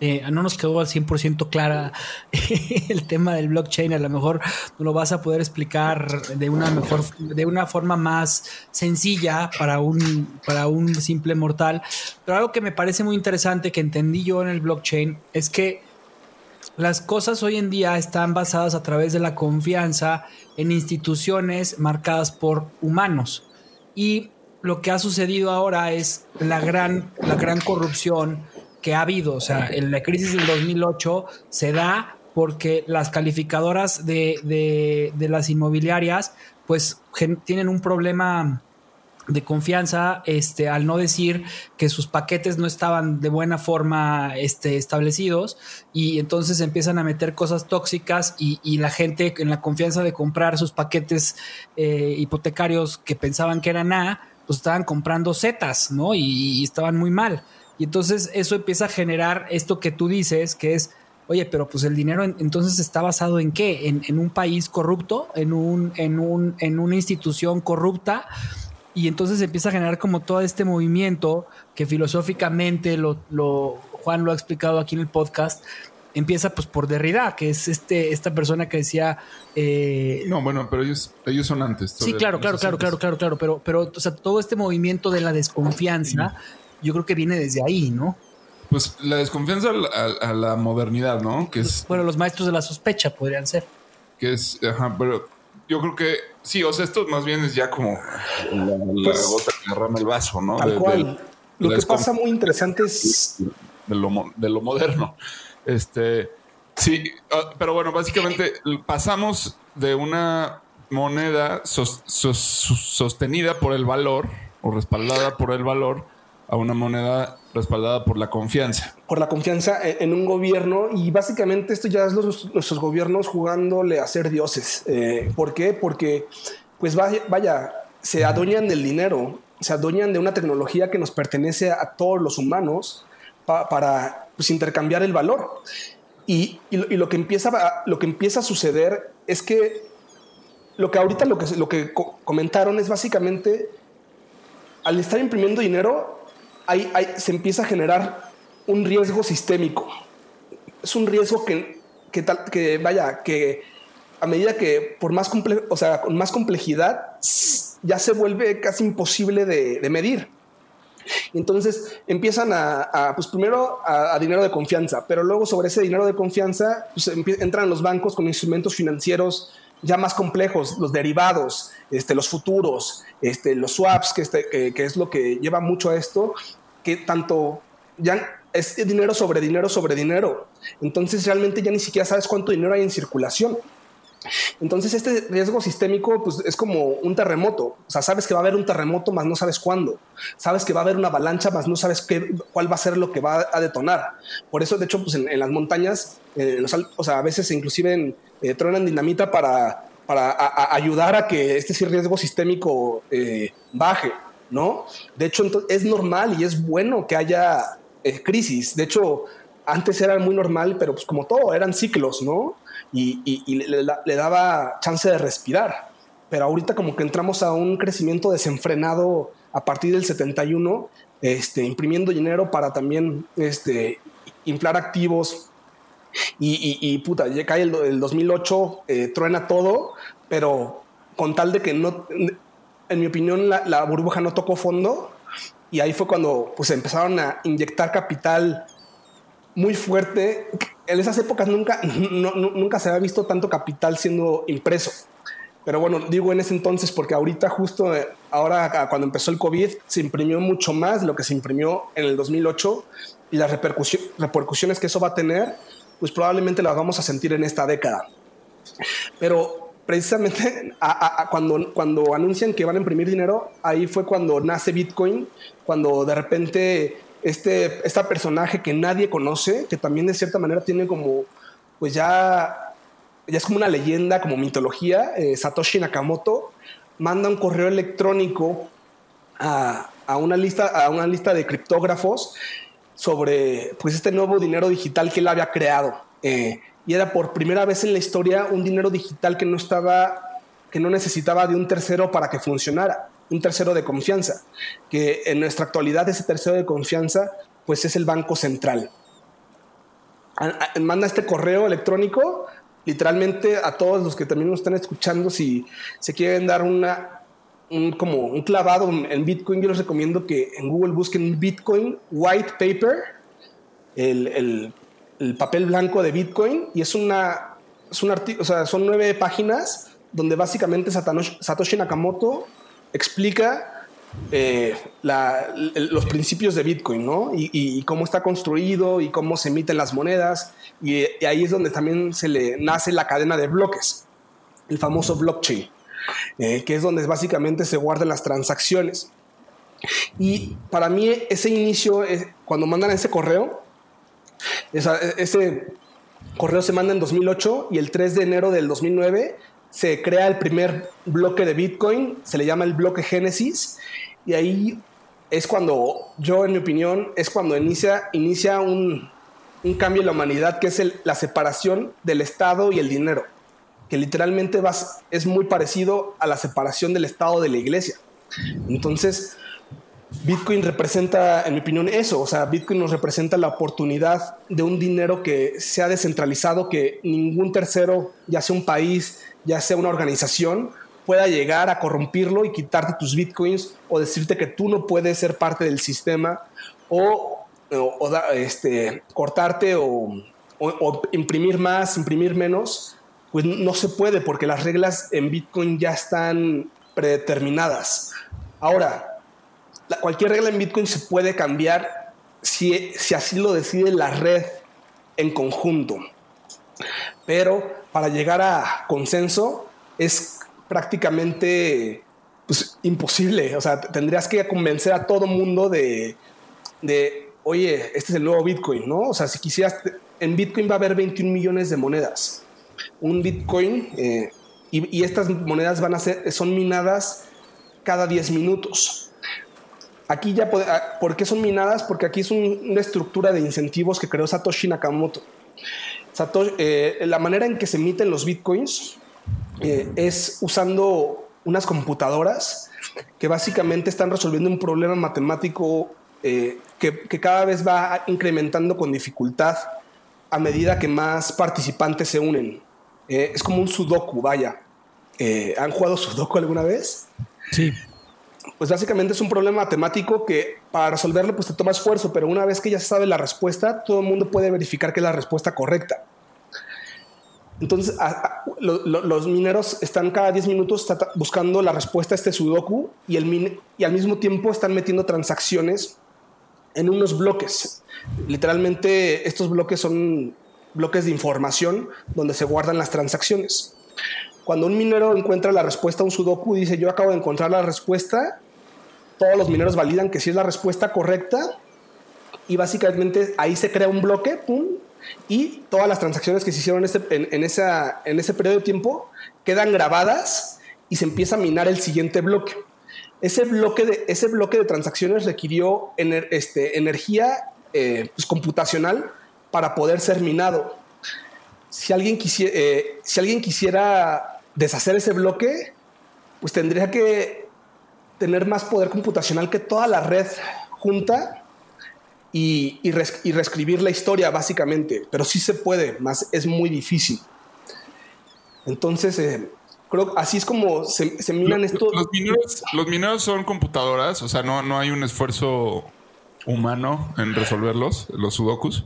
Eh, no nos quedó al 100% clara [LAUGHS] el tema del blockchain. A lo mejor lo vas a poder explicar de una mejor, de una forma más sencilla para un, para un simple mortal. Pero algo que me parece muy interesante que entendí yo en el blockchain es que las cosas hoy en día están basadas a través de la confianza en instituciones marcadas por humanos. Y lo que ha sucedido ahora es la gran, la gran corrupción que ha habido. O sea, en la crisis del 2008 se da porque las calificadoras de, de, las inmobiliarias pues tienen un problema de confianza este, al no decir que sus paquetes no estaban de buena forma este, establecidos y entonces empiezan a meter cosas tóxicas y, la gente en la confianza de comprar sus paquetes eh, hipotecarios que pensaban que eran A, pues estaban comprando Zetas, ¿no? Y, estaban muy mal. Y entonces eso empieza a generar esto que tú dices, que es, oye, pero pues el dinero entonces está basado en qué? En, en un país corrupto, en, un, en, un, en una institución corrupta y entonces empieza a generar como todo este movimiento que filosóficamente lo, lo, Juan lo ha explicado aquí en el podcast, empieza pues por Derrida, que es este, esta persona que decía... Eh, no, bueno, pero ellos, ellos son antes. Sí, claro, claro, claro, claro, claro, claro, pero, pero o sea, todo este movimiento de la desconfianza, yo creo que viene desde ahí, ¿no? Pues la desconfianza a, la modernidad, ¿no? Que es... Bueno, los maestros de la sospecha podrían ser. Que es, ajá, pero yo creo que sí, o sea, esto más bien es ya como la, pues, gota que derrama el vaso, ¿no? Tal cual. lo que pasa muy interesante es de lo, de lo moderno. Este, sí, ah, pero bueno, básicamente pasamos de una moneda sostenida por el valor o respaldada por el valor a una moneda respaldada por la confianza. Por la confianza en un gobierno y básicamente esto ya es los, nuestros gobiernos jugándole a ser dioses. Eh, ¿Por qué? Porque pues vaya, vaya, se adueñan del dinero, se adueñan de una tecnología que nos pertenece a todos los humanos para pues, intercambiar el valor. Y, lo, que empieza a, lo que empieza a suceder es que lo que ahorita lo que, lo que comentaron es básicamente al estar imprimiendo dinero, hay, se empieza a generar un riesgo sistémico. Es un riesgo que, que, vaya, que a medida que por más, o sea, con más complejidad ya se vuelve casi imposible de, medir. Entonces empiezan a, pues primero a, dinero de confianza, pero luego sobre ese dinero de confianza pues, entran los bancos con instrumentos financieros ya más complejos, los derivados, este, los futuros, este, los swaps, que, este, que es lo que lleva mucho a esto, que tanto ya es dinero sobre dinero sobre dinero. Entonces realmente ya ni siquiera sabes cuánto dinero hay en circulación. Entonces este riesgo sistémico pues, es como un terremoto. O sea, sabes que va a haber un terremoto, más no sabes cuándo. Sabes que va a haber una avalancha, más no sabes qué, cuál va a ser lo que va a detonar. Por eso, de hecho, pues en, las montañas, eh, o sea, a veces inclusive eh, tronan dinamita para, para ayudar a que este riesgo sistémico eh, baje, ¿no? De hecho, es normal y es bueno que haya crisis. De hecho, antes era muy normal, pero pues como todo, eran ciclos, ¿no? Y, le, daba chance de respirar. Pero ahorita como que entramos a un crecimiento desenfrenado a partir del 71, este, imprimiendo dinero para también este, inflar activos. Y, puta, ya cae el, 2008, eh, truena todo, pero con tal de que no, en mi opinión, la, burbuja no tocó fondo. Y ahí fue cuando pues empezaron a inyectar capital muy fuerte en esas épocas nunca, [LAUGHS] nunca se había visto tanto capital siendo impreso. Pero bueno, digo en ese entonces porque ahorita justo eh, ahora cuando empezó el COVID se imprimió mucho más de lo que se imprimió en el 2008 y las repercusiones que eso va a tener, pues probablemente las vamos a sentir en esta década. Pero precisamente cuando, cuando anuncian que van a imprimir dinero, ahí fue cuando nace Bitcoin, cuando de repente este, esta personaje que nadie conoce, que también de cierta manera tiene como, pues ya, ya es como una leyenda, como mitología, eh, Satoshi Nakamoto, manda un correo electrónico a, una lista, a una lista de criptógrafos sobre pues este nuevo dinero digital que él había creado. Eh, y era por primera vez en la historia un dinero digital que no estaba, que no necesitaba de un tercero para que funcionara un tercero de confianza, que en nuestra actualidad ese tercero de confianza pues es el Banco Central. Manda este correo electrónico literalmente a todos los que también nos están escuchando si se quieren dar una un, como un clavado en Bitcoin, yo les recomiendo que en Google busquen Bitcoin White Paper, el, papel blanco de Bitcoin, y es una, es un o sea, son nueve páginas donde básicamente Satoshi Nakamoto explica eh, los principios de Bitcoin, ¿no? Y, cómo está construido y cómo se emiten las monedas. Y, ahí es donde también se le nace la cadena de bloques, el famoso blockchain, eh, que es donde básicamente se guardan las transacciones. Y para mí ese inicio, cuando mandan ese correo, ese correo se manda en 2008 y el 3 de enero del 2009 se crea el primer bloque de Bitcoin, se le llama el bloque Génesis, y ahí es cuando, yo en mi opinión, es cuando inicia, inicia un, cambio en la humanidad, que es la separación del Estado y el dinero, que literalmente es muy parecido a la separación del Estado de la Iglesia. Entonces, Bitcoin representa, en mi opinión, eso. O sea, Bitcoin nos representa la oportunidad de un dinero que sea descentralizado, que ningún tercero, ya sea un país, ya sea una organización, pueda llegar a corrompirlo y quitarte tus bitcoins o decirte que tú no puedes ser parte del sistema o, este, cortarte o, imprimir más, imprimir menos, pues no se puede porque las reglas en Bitcoin ya están predeterminadas. Ahora, cualquier regla en Bitcoin se puede cambiar si, si así lo decide la red en conjunto. Pero para llegar a consenso es prácticamente pues, imposible. O sea, tendrías que convencer a todo mundo de, de, oye, este es el nuevo Bitcoin, ¿no? O sea, si quisieras, en Bitcoin va a haber 21 millones de monedas. Un Bitcoin, eh, y, estas monedas van a ser, son minadas cada 10 minutos. aquí ya, ah, ¿por qué son minadas? Porque aquí es una estructura de incentivos que creó Satoshi Nakamoto. Eh, la manera en que se emiten los bitcoins eh, es usando unas computadoras que básicamente están resolviendo un problema matemático eh, que, cada vez va incrementando con dificultad a medida que más participantes se unen. es como un sudoku, vaya. ¿Han jugado sudoku alguna vez? Sí pues básicamente es un problema matemático que para resolverlo pues te toma esfuerzo, pero una vez que ya se sabe la respuesta, todo el mundo puede verificar que es la respuesta correcta. Entonces, los mineros están cada 10 minutos buscando la respuesta a este sudoku y, el y al mismo tiempo están metiendo transacciones en unos bloques. Literalmente, estos bloques son bloques de información donde se guardan las transacciones. Cuando un minero encuentra la respuesta a un sudoku, dice, yo acabo de encontrar la respuesta, todos los mineros validan que sí es la respuesta correcta y básicamente ahí se crea un bloque, pum, y todas las transacciones que se hicieron en ese, en, esa, en ese periodo de tiempo quedan grabadas y se empieza a minar el siguiente bloque. Ese bloque de, ese bloque de transacciones requirió este, energía eh, pues, computacional para poder ser minado. Si alguien, quisiera, eh, si alguien quisiera deshacer ese bloque, pues tendría que tener más poder computacional que toda la red junta y, reescribir la historia, básicamente. Pero sí se puede, más es muy difícil. Entonces, eh, creo así es como se, minan estos. Los mineros, son computadoras, o sea, no, no hay un esfuerzo humano en resolverlos, los sudokus.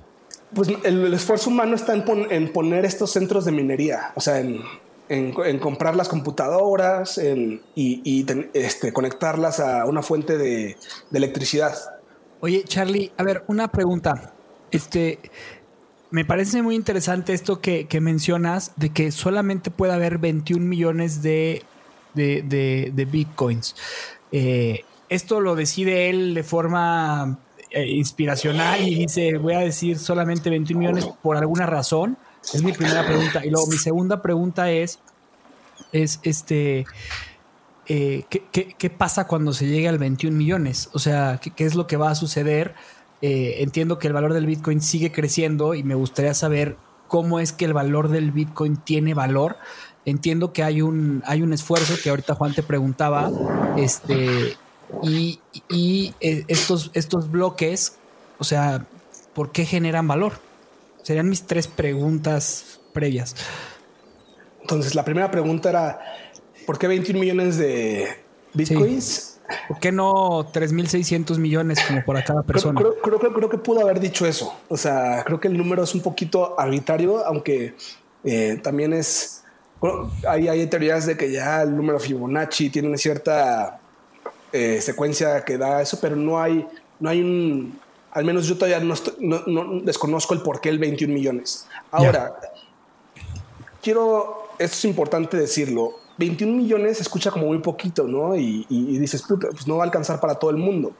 Pues el, esfuerzo humano está en, en, poner estos centros de minería, o sea, en, en, comprar las computadoras y, este, conectarlas a una fuente de, electricidad. Oye, Charlie, a ver, una pregunta. Este, me parece muy interesante esto que, mencionas de que solamente puede haber 21 millones de, bitcoins. Eh, esto lo decide él de forma eh, inspiracional y dice, voy a decir solamente 21 millones por alguna razón. Es mi primera pregunta. Y luego mi segunda pregunta es, es este, eh, ¿qué, pasa cuando se llegue al 21 millones? O sea, ¿qué, es lo que va a suceder? Eh, entiendo que el valor del Bitcoin sigue creciendo y me gustaría saber cómo es que el valor del Bitcoin tiene valor. Entiendo que hay un, hay un esfuerzo que ahorita Juan te preguntaba, este, y, y eh, estos, estos bloques, o sea, ¿por qué generan valor? Serían mis tres preguntas previas. Entonces, la primera pregunta era, ¿por qué 21 millones de bitcoins? ¿Por qué no 3.600 millones como por cada persona? Creo, creo, creo, que pudo haber dicho eso. O sea, creo que el número es un poquito arbitrario, aunque eh, también es... hay, hay teorías de que ya el número Fibonacci tiene una cierta eh, secuencia que da eso, pero no hay, no hay un al menos yo todavía no, desconozco el por qué el 21 millones. Ahora, quiero, esto es importante decirlo, 21 millones se escucha como muy poquito, ¿no? Y, dices, puta, pues no va a alcanzar para todo el mundo.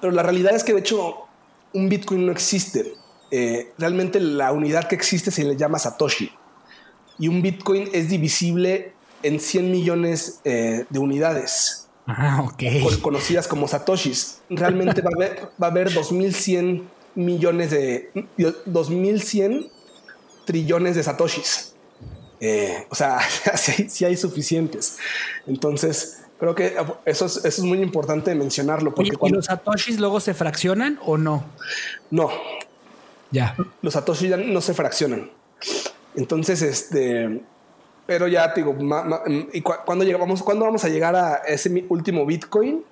Pero la realidad es que de hecho un Bitcoin no existe. Eh, realmente la unidad que existe se le llama Satoshi. Y un Bitcoin es divisible en 100 millones eh, de unidades. Ah, conocidas como satoshis. Realmente va a haber, va a haber 2100 millones de 2100 trillones de satoshis. Eh, o sea, [LAUGHS] sí, hay suficientes. Entonces, creo que eso es, eso es muy importante mencionarlo. Porque ¿Y, los satoshis luego se fraccionan o no? No. Ya. Los satoshis ya no se fraccionan. Entonces, este, pero ya te digo, ¿y cuando llegamos, cuando vamos a llegar a ese último Bitcoin?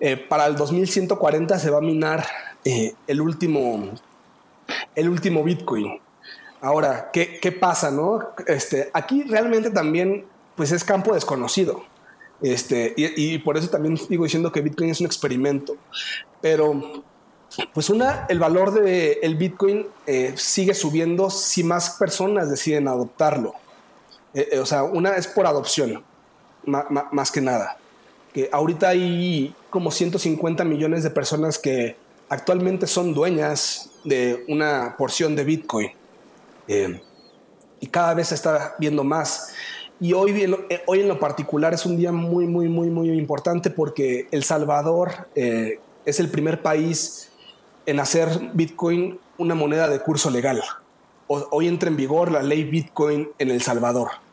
Eh, para el 2140 se va a minar eh, el último, el último Bitcoin. Ahora, ¿qué, ¿qué, pasa? No? Este, aquí realmente también, pues es campo desconocido. Este, y, por eso también digo diciendo que Bitcoin es un experimento. Pero, pues una, el valor del el Bitcoin eh, sigue subiendo si más personas deciden adoptarlo. Eh, eh, o sea, una es por adopción, más que nada. Que ahorita hay como 150 millones de personas que actualmente son dueñas de una porción de Bitcoin. Eh, y cada vez se está viendo más. Y hoy, hoy en lo particular es un día muy, muy, muy, muy importante porque El Salvador es el primer país en hacer Bitcoin una moneda de curso legal. Hoy entra en vigor la ley Bitcoin en El Salvador.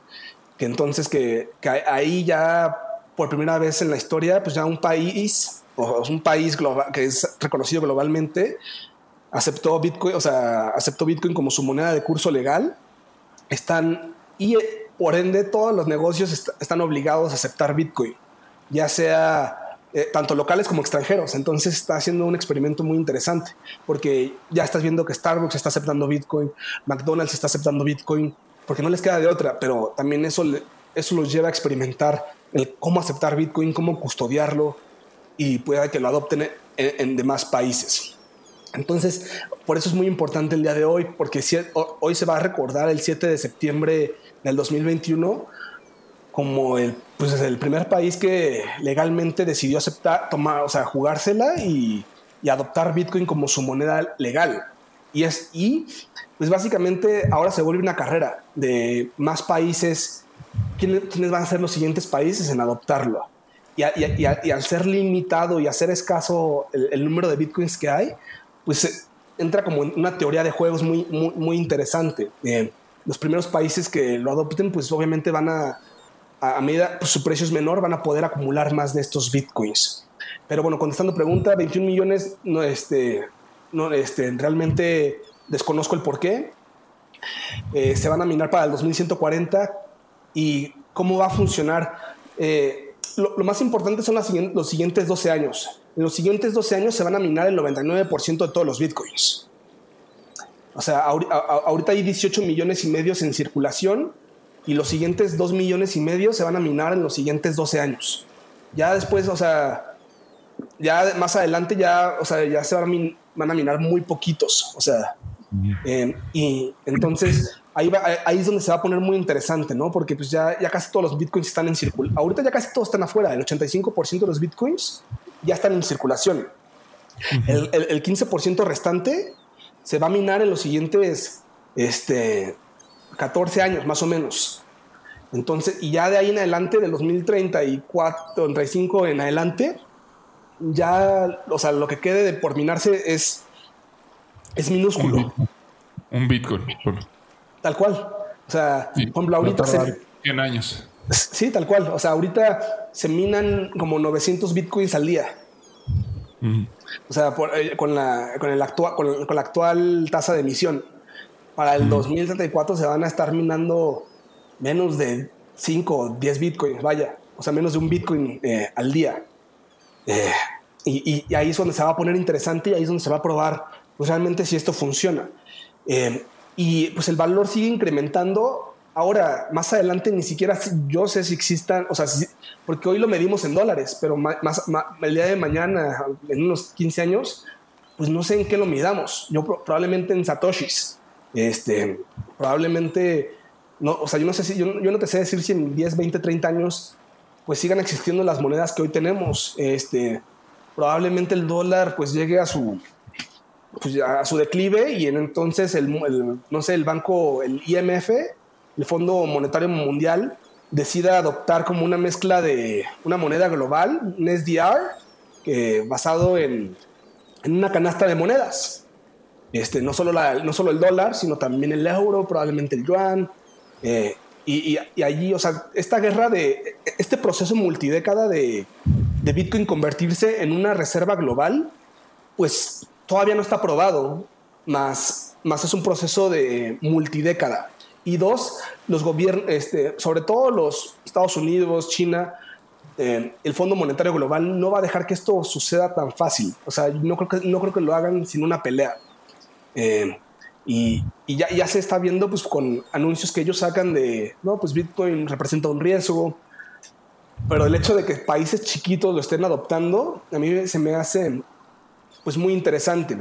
Que entonces que, ahí ya por primera vez en la historia, pues ya un país, o un país global, que es reconocido globalmente, aceptó Bitcoin, o sea, aceptó Bitcoin como su moneda de curso legal. Están y por ende todos los negocios están obligados a aceptar Bitcoin, ya sea eh, tanto locales como extranjeros. Entonces está haciendo un experimento muy interesante porque ya estás viendo que Starbucks está aceptando Bitcoin, McDonald's está aceptando Bitcoin, porque no les queda de otra, pero también eso, eso los lleva a experimentar el cómo aceptar Bitcoin, cómo custodiarlo y pueda que lo adopten en, en demás países. Entonces, por eso es muy importante el día de hoy, porque hoy se va a recordar el 7 de septiembre del 2021 como el, pues, el primer país que legalmente decidió aceptar, tomar, o sea, jugársela y, adoptar Bitcoin como su moneda legal. Y es, y pues básicamente ahora se vuelve una carrera de más países, quiénes, van a ser los siguientes países en adoptarlo. Y, al ser limitado y hacer escaso el, número de bitcoins que hay, pues entra como una teoría de juegos muy, muy, muy interesante. Eh, los primeros países que lo adopten, pues obviamente van a, a, medida pues, su precio es menor, van a poder acumular más de estos bitcoins. Pero bueno, contestando pregunta, 21 millones, no, este, no, este, realmente desconozco el por qué. Eh, se van a minar para el 2140 y cómo va a funcionar. Eh, lo, más importante son los siguientes 12 años. En los siguientes 12 años se van a minar el 99% de todos los bitcoins. O sea, ahorita hay 18 millones y medio en circulación y los siguientes 2 millones y medio se van a minar en los siguientes 12 años. Ya después, o sea, ya más adelante ya, o sea, ya se van a, minar muy poquitos. O sea, eh, y entonces ahí, ahí es donde se va a poner muy interesante, ¿no? Porque pues ya, ya casi todos los bitcoins están en circulación. Ahorita ya casi todos están afuera. El 85% de los bitcoins ya están en circulación. el, el, el 15% restante se va a minar en los siguientes este, 14 años más o menos. Entonces, y ya de ahí en adelante, del 2034, 35 en adelante, ya, o sea, lo que quede de por minarse es, es minúsculo. Un Bitcoin. Tal cual. O sea, por ejemplo, ahorita... 100 años. Sí, tal cual. O sea, ahorita se minan como 900 Bitcoins al día. O sea, eh, con, la, con, el actual, con, la actual tasa de emisión. Para el 2034 se van a estar minando menos de 5 o 10 bitcoins, vaya. O sea, menos de un bitcoin eh, al día. Eh, y, ahí es donde se va a poner interesante y ahí es donde se va a probar pues, realmente si esto funciona. y pues el valor sigue incrementando Ahora, más adelante ni siquiera yo sé si existan, o sea, porque hoy lo medimos en dólares, pero más, el día de mañana, en unos 15 años, pues no sé en qué lo midamos. Yo probablemente en satoshis. Este, probablemente, no, o sea, yo no sé si, yo, no te sé decir si en 10, 20, 30 años, pues sigan existiendo las monedas que hoy tenemos. Este, probablemente el dólar pues llegue a su, pues, a su declive y en, entonces el, el, no sé, el banco, el IMF, el Fondo Monetario Mundial decida adoptar como una mezcla de una moneda global, un SDR, que basado en, en una canasta de monedas. Este, no, solo la, no solo el dólar, sino también el euro, probablemente el yuan. Eh, y, y, allí, o sea, esta guerra de este proceso multidécada de, de Bitcoin convertirse en una reserva global, pues todavía no está aprobado, más, más es un proceso de multidécada. Y dos, los gobiernos, este, sobre todo los Estados Unidos, China, eh, el Fondo Monetario Global no va a dejar que esto suceda tan fácil. O sea, no creo que, no creo que lo hagan sin una pelea. Eh, y, y ya, ya, se está viendo pues, con anuncios que ellos sacan de, no, pues Bitcoin representa un riesgo. Pero el hecho de que países chiquitos lo estén adoptando, a mí se me hace pues muy interesante.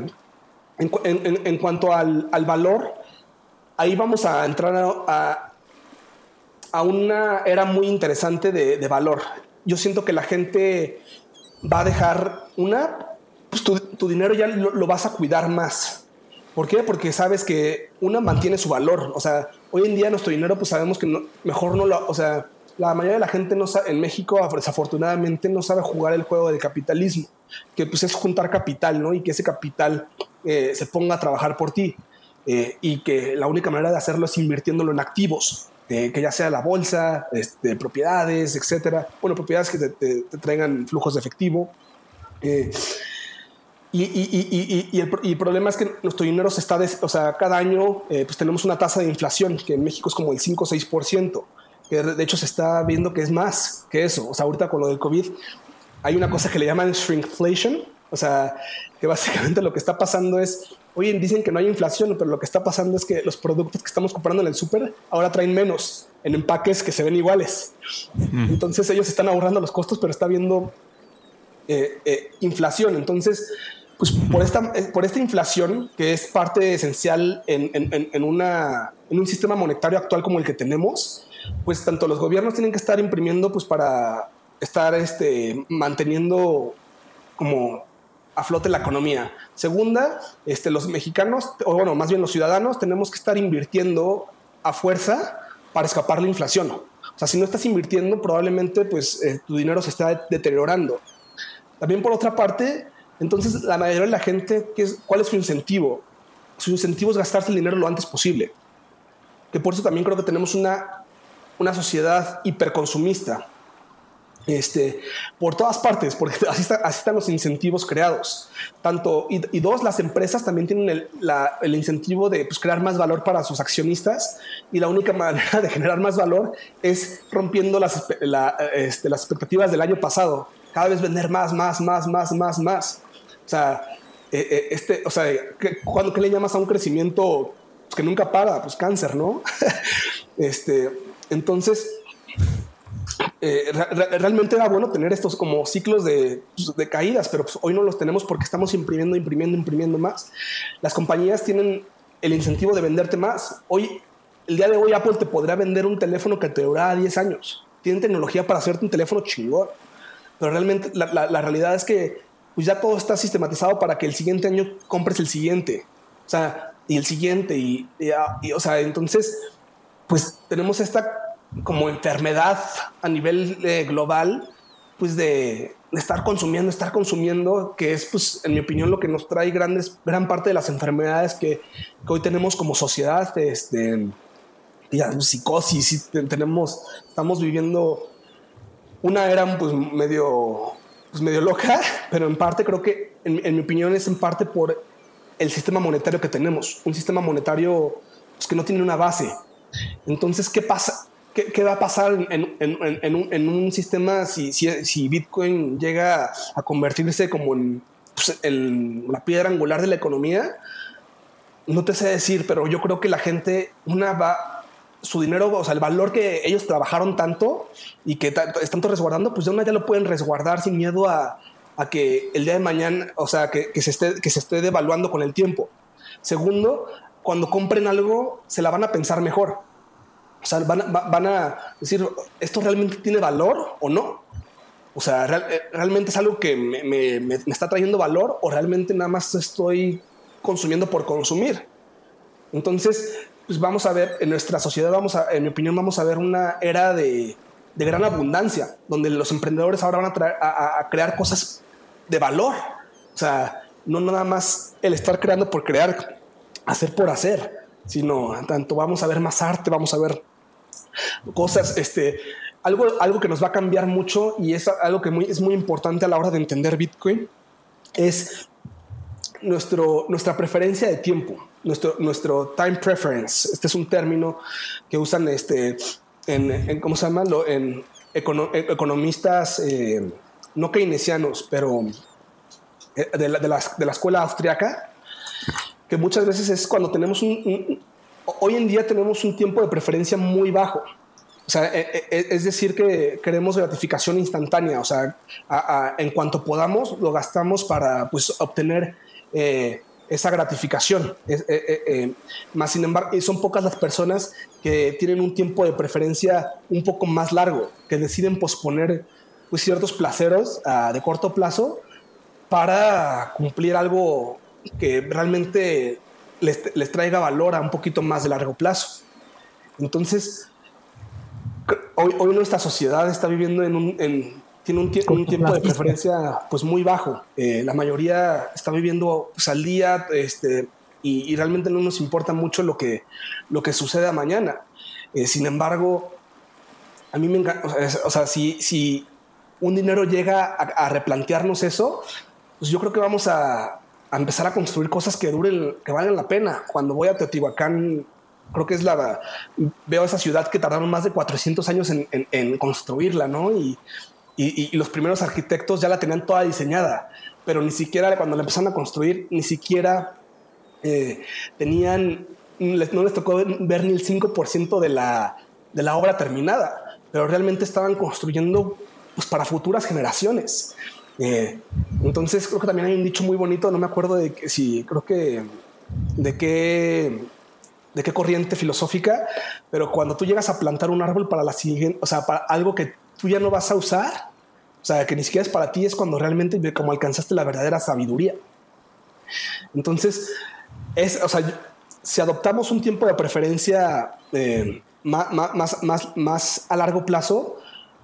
En, en, en, cuanto al, al valor, ahí vamos a entrar a, a una era muy interesante de, valor. Yo siento que la gente va a dejar una, pues tu, dinero ya lo, vas a cuidar más. ¿Por qué? Porque sabes que una mantiene su valor. O sea, hoy en día nuestro dinero, pues sabemos que mejor no lo, o sea, la mayoría de la gente no sabe, en México desafortunadamente no sabe jugar el juego del capitalismo, que pues es juntar capital, ¿no? Y que ese capital eh, se ponga a trabajar por ti. Eh, y que la única manera de hacerlo es invirtiéndolo en activos, que ya sea la bolsa, este, propiedades, etcétera. Bueno, propiedades que te, traigan flujos de efectivo. Eh, y, el, problema es que nuestro dinero se está, o sea, cada año pues tenemos una tasa de inflación que en México es como el 5 o 6% que de hecho se está viendo que es más que eso. O sea, ahorita con lo del COVID hay una cosa que le llaman shrinkflation, o sea, que [LAUGHS] básicamente lo que está pasando es, oye, dicen que no hay inflación, pero lo que está pasando es que los productos que estamos comprando en el súper ahora traen menos en empaques que se ven iguales. Entonces ellos están ahorrando los costos, pero está viendo eh, eh, inflación. Entonces, pues por esta, eh, por esta inflación, que es parte esencial en, en, una, en un sistema monetario actual como el que tenemos, pues tanto los gobiernos tienen que estar imprimiendo pues para estar este, manteniendo como a flote la economía. Segunda, este, los mexicanos, o bueno, más bien los ciudadanos, tenemos que estar invirtiendo a fuerza para escapar la inflación. O sea, si no estás invirtiendo, probablemente pues eh, tu dinero se está deteriorando. También por otra parte, entonces la mayoría de la gente, ¿cuál es su incentivo? Su incentivo es gastarse el dinero lo antes posible. Que por eso también creo que tenemos una una sociedad hiperconsumista. Este, por todas partes, porque así, están los incentivos creados. Tanto, y, dos, las empresas también tienen el, incentivo de pues, crear más valor para sus accionistas y la única [LAUGHS] manera de generar más valor es rompiendo las, este, las expectativas del año pasado. Cada vez vender más, más, más, más, más, más. O sea, eh, eh, este, o sea, ¿qué, ¿qué le llamas a un crecimiento que nunca para? Pues cáncer, ¿no? [LAUGHS] este, entonces, eh, realmente era bueno tener estos como ciclos pues, de, caídas, pero pues, hoy no los tenemos porque estamos imprimiendo, imprimiendo, imprimiendo más. Las compañías tienen el incentivo de venderte más. Hoy, el día de hoy, Apple te podrá vender un teléfono que te durará 10 años. Tienen tecnología para hacerte un teléfono chingón. Pero realmente la, realidad es que pues ya todo está sistematizado para que el siguiente año compres el siguiente. O sea, y el siguiente. y o sea, entonces pues tenemos esta como enfermedad a nivel eh, global, pues de, estar consumiendo, estar consumiendo, que es, pues, en mi opinión, lo que nos trae grandes, gran parte de las enfermedades que, hoy tenemos como sociedad, este, ya, psicosis, tenemos, estamos viviendo una era, pues, medio, pues, medio loca, pero en parte creo que, en, en mi opinión, es en parte por el sistema monetario que tenemos, un sistema monetario pues, que no tiene una base, entonces, ¿qué pasa? ¿Qué, va a pasar en, un, sistema si, Bitcoin llega a convertirse como pues, en, la piedra angular de la economía? No te sé decir, pero yo creo que la gente, una va, su dinero, o sea, el valor que ellos trabajaron tanto y que están tanto resguardando, pues de una ya lo pueden resguardar sin miedo a, que el día de mañana, o sea, que, se esté, que se esté devaluando con el tiempo. Segundo, cuando compren algo, se la van a pensar mejor. O sea, van, a decir, ¿esto realmente tiene valor o no? O sea, eh, ¿realmente es algo que me, está trayendo valor o realmente nada más estoy consumiendo por consumir? Entonces, pues vamos a ver, en nuestra sociedad, vamos a, en mi opinión, vamos a ver una era de, gran abundancia, donde los emprendedores ahora van a, a crear cosas de valor. O sea, no nada más el estar creando por crear, hacer por hacer, sino tanto vamos a ver más arte, vamos a ver cosas, este, algo, algo que nos va a cambiar mucho y es algo que es muy importante a la hora de entender Bitcoin, es nuestro, nuestra preferencia de tiempo, nuestro, nuestro time preference. Este es un término que usan este, en, ¿cómo se llama? en economistas eh, no keynesianos, pero eh, de la, de la, de la escuela austriaca que muchas veces es cuando tenemos un, hoy en día tenemos un tiempo de preferencia muy bajo. O sea, e, e, e, es decir, que queremos gratificación instantánea. O sea, en cuanto podamos, lo gastamos para pues, obtener eh, esa gratificación. Eh, eh, más sin embargo, son pocas las personas que tienen un tiempo de preferencia un poco más largo, que deciden posponer pues, ciertos placeros ah, de corto plazo para cumplir algo que realmente les, traiga valor a un poquito más de largo plazo. Entonces, hoy, hoy nuestra sociedad está viviendo en un, tiene un, un, tiempo de preferencia pues muy bajo. Eh, la mayoría está viviendo pues, al día este, y, realmente no nos importa mucho lo que, lo que suceda mañana. Eh, sin embargo, a mí me encanta, o sea, si, si un dinero llega a, replantearnos eso, pues yo creo que vamos a, a, empezar a construir cosas que duren, que valgan la pena. Cuando voy a Teotihuacán, creo que es la, veo esa ciudad que tardaron más de 400 años en, en, en construirla, ¿no? Y, y, los primeros arquitectos ya la tenían toda diseñada, pero ni siquiera cuando la empezaron a construir, ni siquiera eh, tenían, no les tocó ver ni el 5% de la, de la obra terminada, pero realmente estaban construyendo pues, para futuras generaciones. Eh, entonces creo que también hay un dicho muy bonito, no me acuerdo de que, si creo que de qué de qué corriente filosófica, pero cuando tú llegas a plantar un árbol para la siguiente, o sea, para algo que tú ya no vas a usar, o sea, que ni siquiera es para ti, es cuando realmente como alcanzaste la verdadera sabiduría. Entonces, es, o sea, si adoptamos un tiempo de preferencia eh, más, más, más, más, a largo plazo,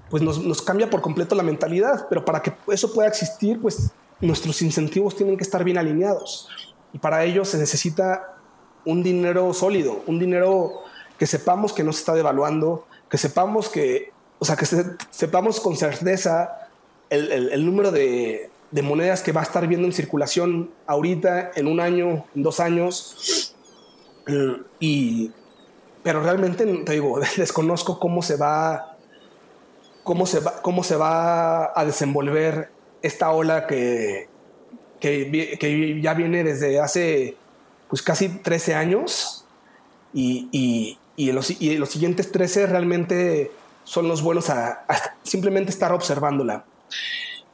pues nos, nos, cambia por completo la mentalidad, pero para que eso pueda existir, pues nuestros incentivos tienen que estar bien alineados. Y para ello se necesita un dinero sólido, un dinero que sepamos que no se está devaluando, que sepamos que o sea, que sepamos con certeza el, número de, monedas que va a estar viendo en circulación ahorita, en un año, en dos años. Y, pero realmente, te digo, [LAUGHS] desconozco cómo se va, cómo se va, cómo se va a desenvolver esta ola que, que, ya viene desde hace pues casi 13 años y, y, y, los, y en los siguientes 13 realmente son los buenos a, simplemente estar observándola.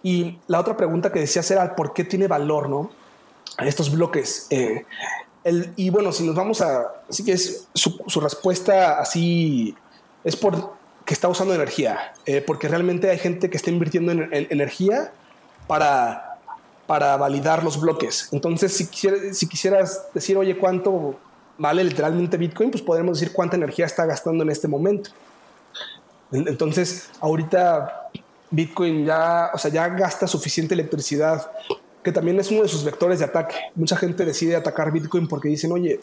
Y la otra pregunta que decías era por qué tiene valor, ¿no? Estos bloques. Eh, el, y bueno, si nos vamos a, así que es su, respuesta así es por que está usando energía, eh, porque realmente hay gente que está invirtiendo en, energía para, para validar los bloques. Entonces, si, si quisieras decir, oye, ¿cuánto vale literalmente Bitcoin? Pues podemos decir cuánta energía está gastando en este momento. Entonces, ahorita Bitcoin ya, o sea, ya gasta suficiente electricidad, que también es uno de sus vectores de ataque. Mucha gente decide atacar Bitcoin porque dicen, oye,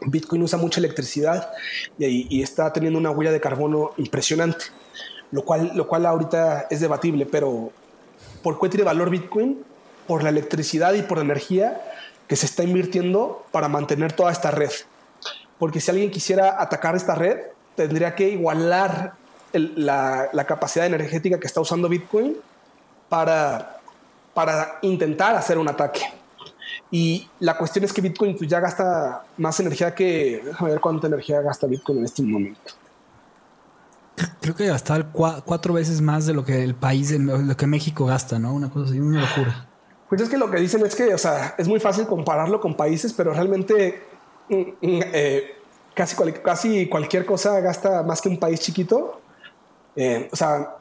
Bitcoin usa mucha electricidad y, está teniendo una huella de carbono impresionante, lo cual, lo cual ahorita es debatible, pero ¿por qué tiene valor Bitcoin? Por la electricidad y por la energía que se está invirtiendo para mantener toda esta red. Porque si alguien quisiera atacar esta red, tendría que igualar la, capacidad energética que está usando Bitcoin para, para intentar hacer un ataque. Y la cuestión es que Bitcoin pues, ya gasta más energía que... Déjame ver cuánta energía gasta Bitcoin en este momento. Creo que gasta cuatro veces más de lo que el país, lo que México gasta, ¿no? Una cosa así, una locura. Pues es que lo que dicen es que, o sea, es muy fácil compararlo con países, pero realmente mm, mm, eh, casi, casi cualquier cosa gasta más que un país chiquito. Eh, o, sea,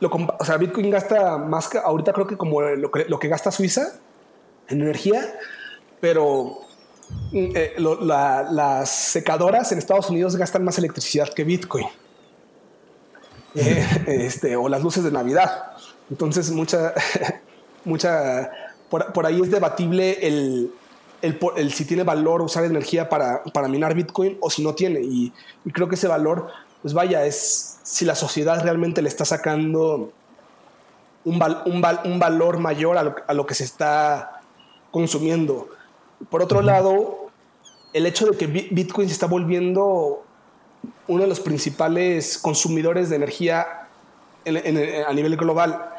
lo, o sea, Bitcoin gasta más que ahorita creo que como lo que, lo que gasta Suiza en energía, pero mm, eh, las secadoras en Estados Unidos gastan más electricidad que Bitcoin. [LAUGHS] Eh, este, o las luces de Navidad. Entonces, mucha, [LAUGHS] mucha, por, ahí es debatible el, el, el, si tiene valor usar energía para, para minar Bitcoin o si no tiene. Y, y, creo que ese valor, pues vaya, es si la sociedad realmente le está sacando un, un, valor mayor a lo, que se está consumiendo. Por otro lado, el hecho de que Bitcoin se está volviendo uno de los principales consumidores de energía a nivel global.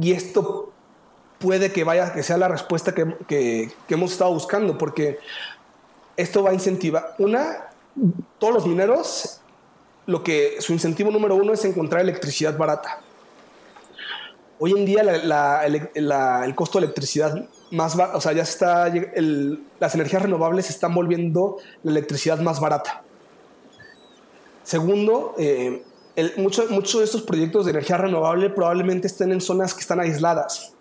Y esto puede que vaya, que sea la respuesta que, que, hemos estado buscando, porque esto va a incentivar, una, todos los mineros lo que su incentivo número uno es encontrar electricidad barata. Hoy en día el costo de electricidad más, o sea, ya está, las energías renovables están volviendo la electricidad más barata. Segundo, eh, muchos de estos proyectos de energía renovable probablemente estén en zonas que están aisladas.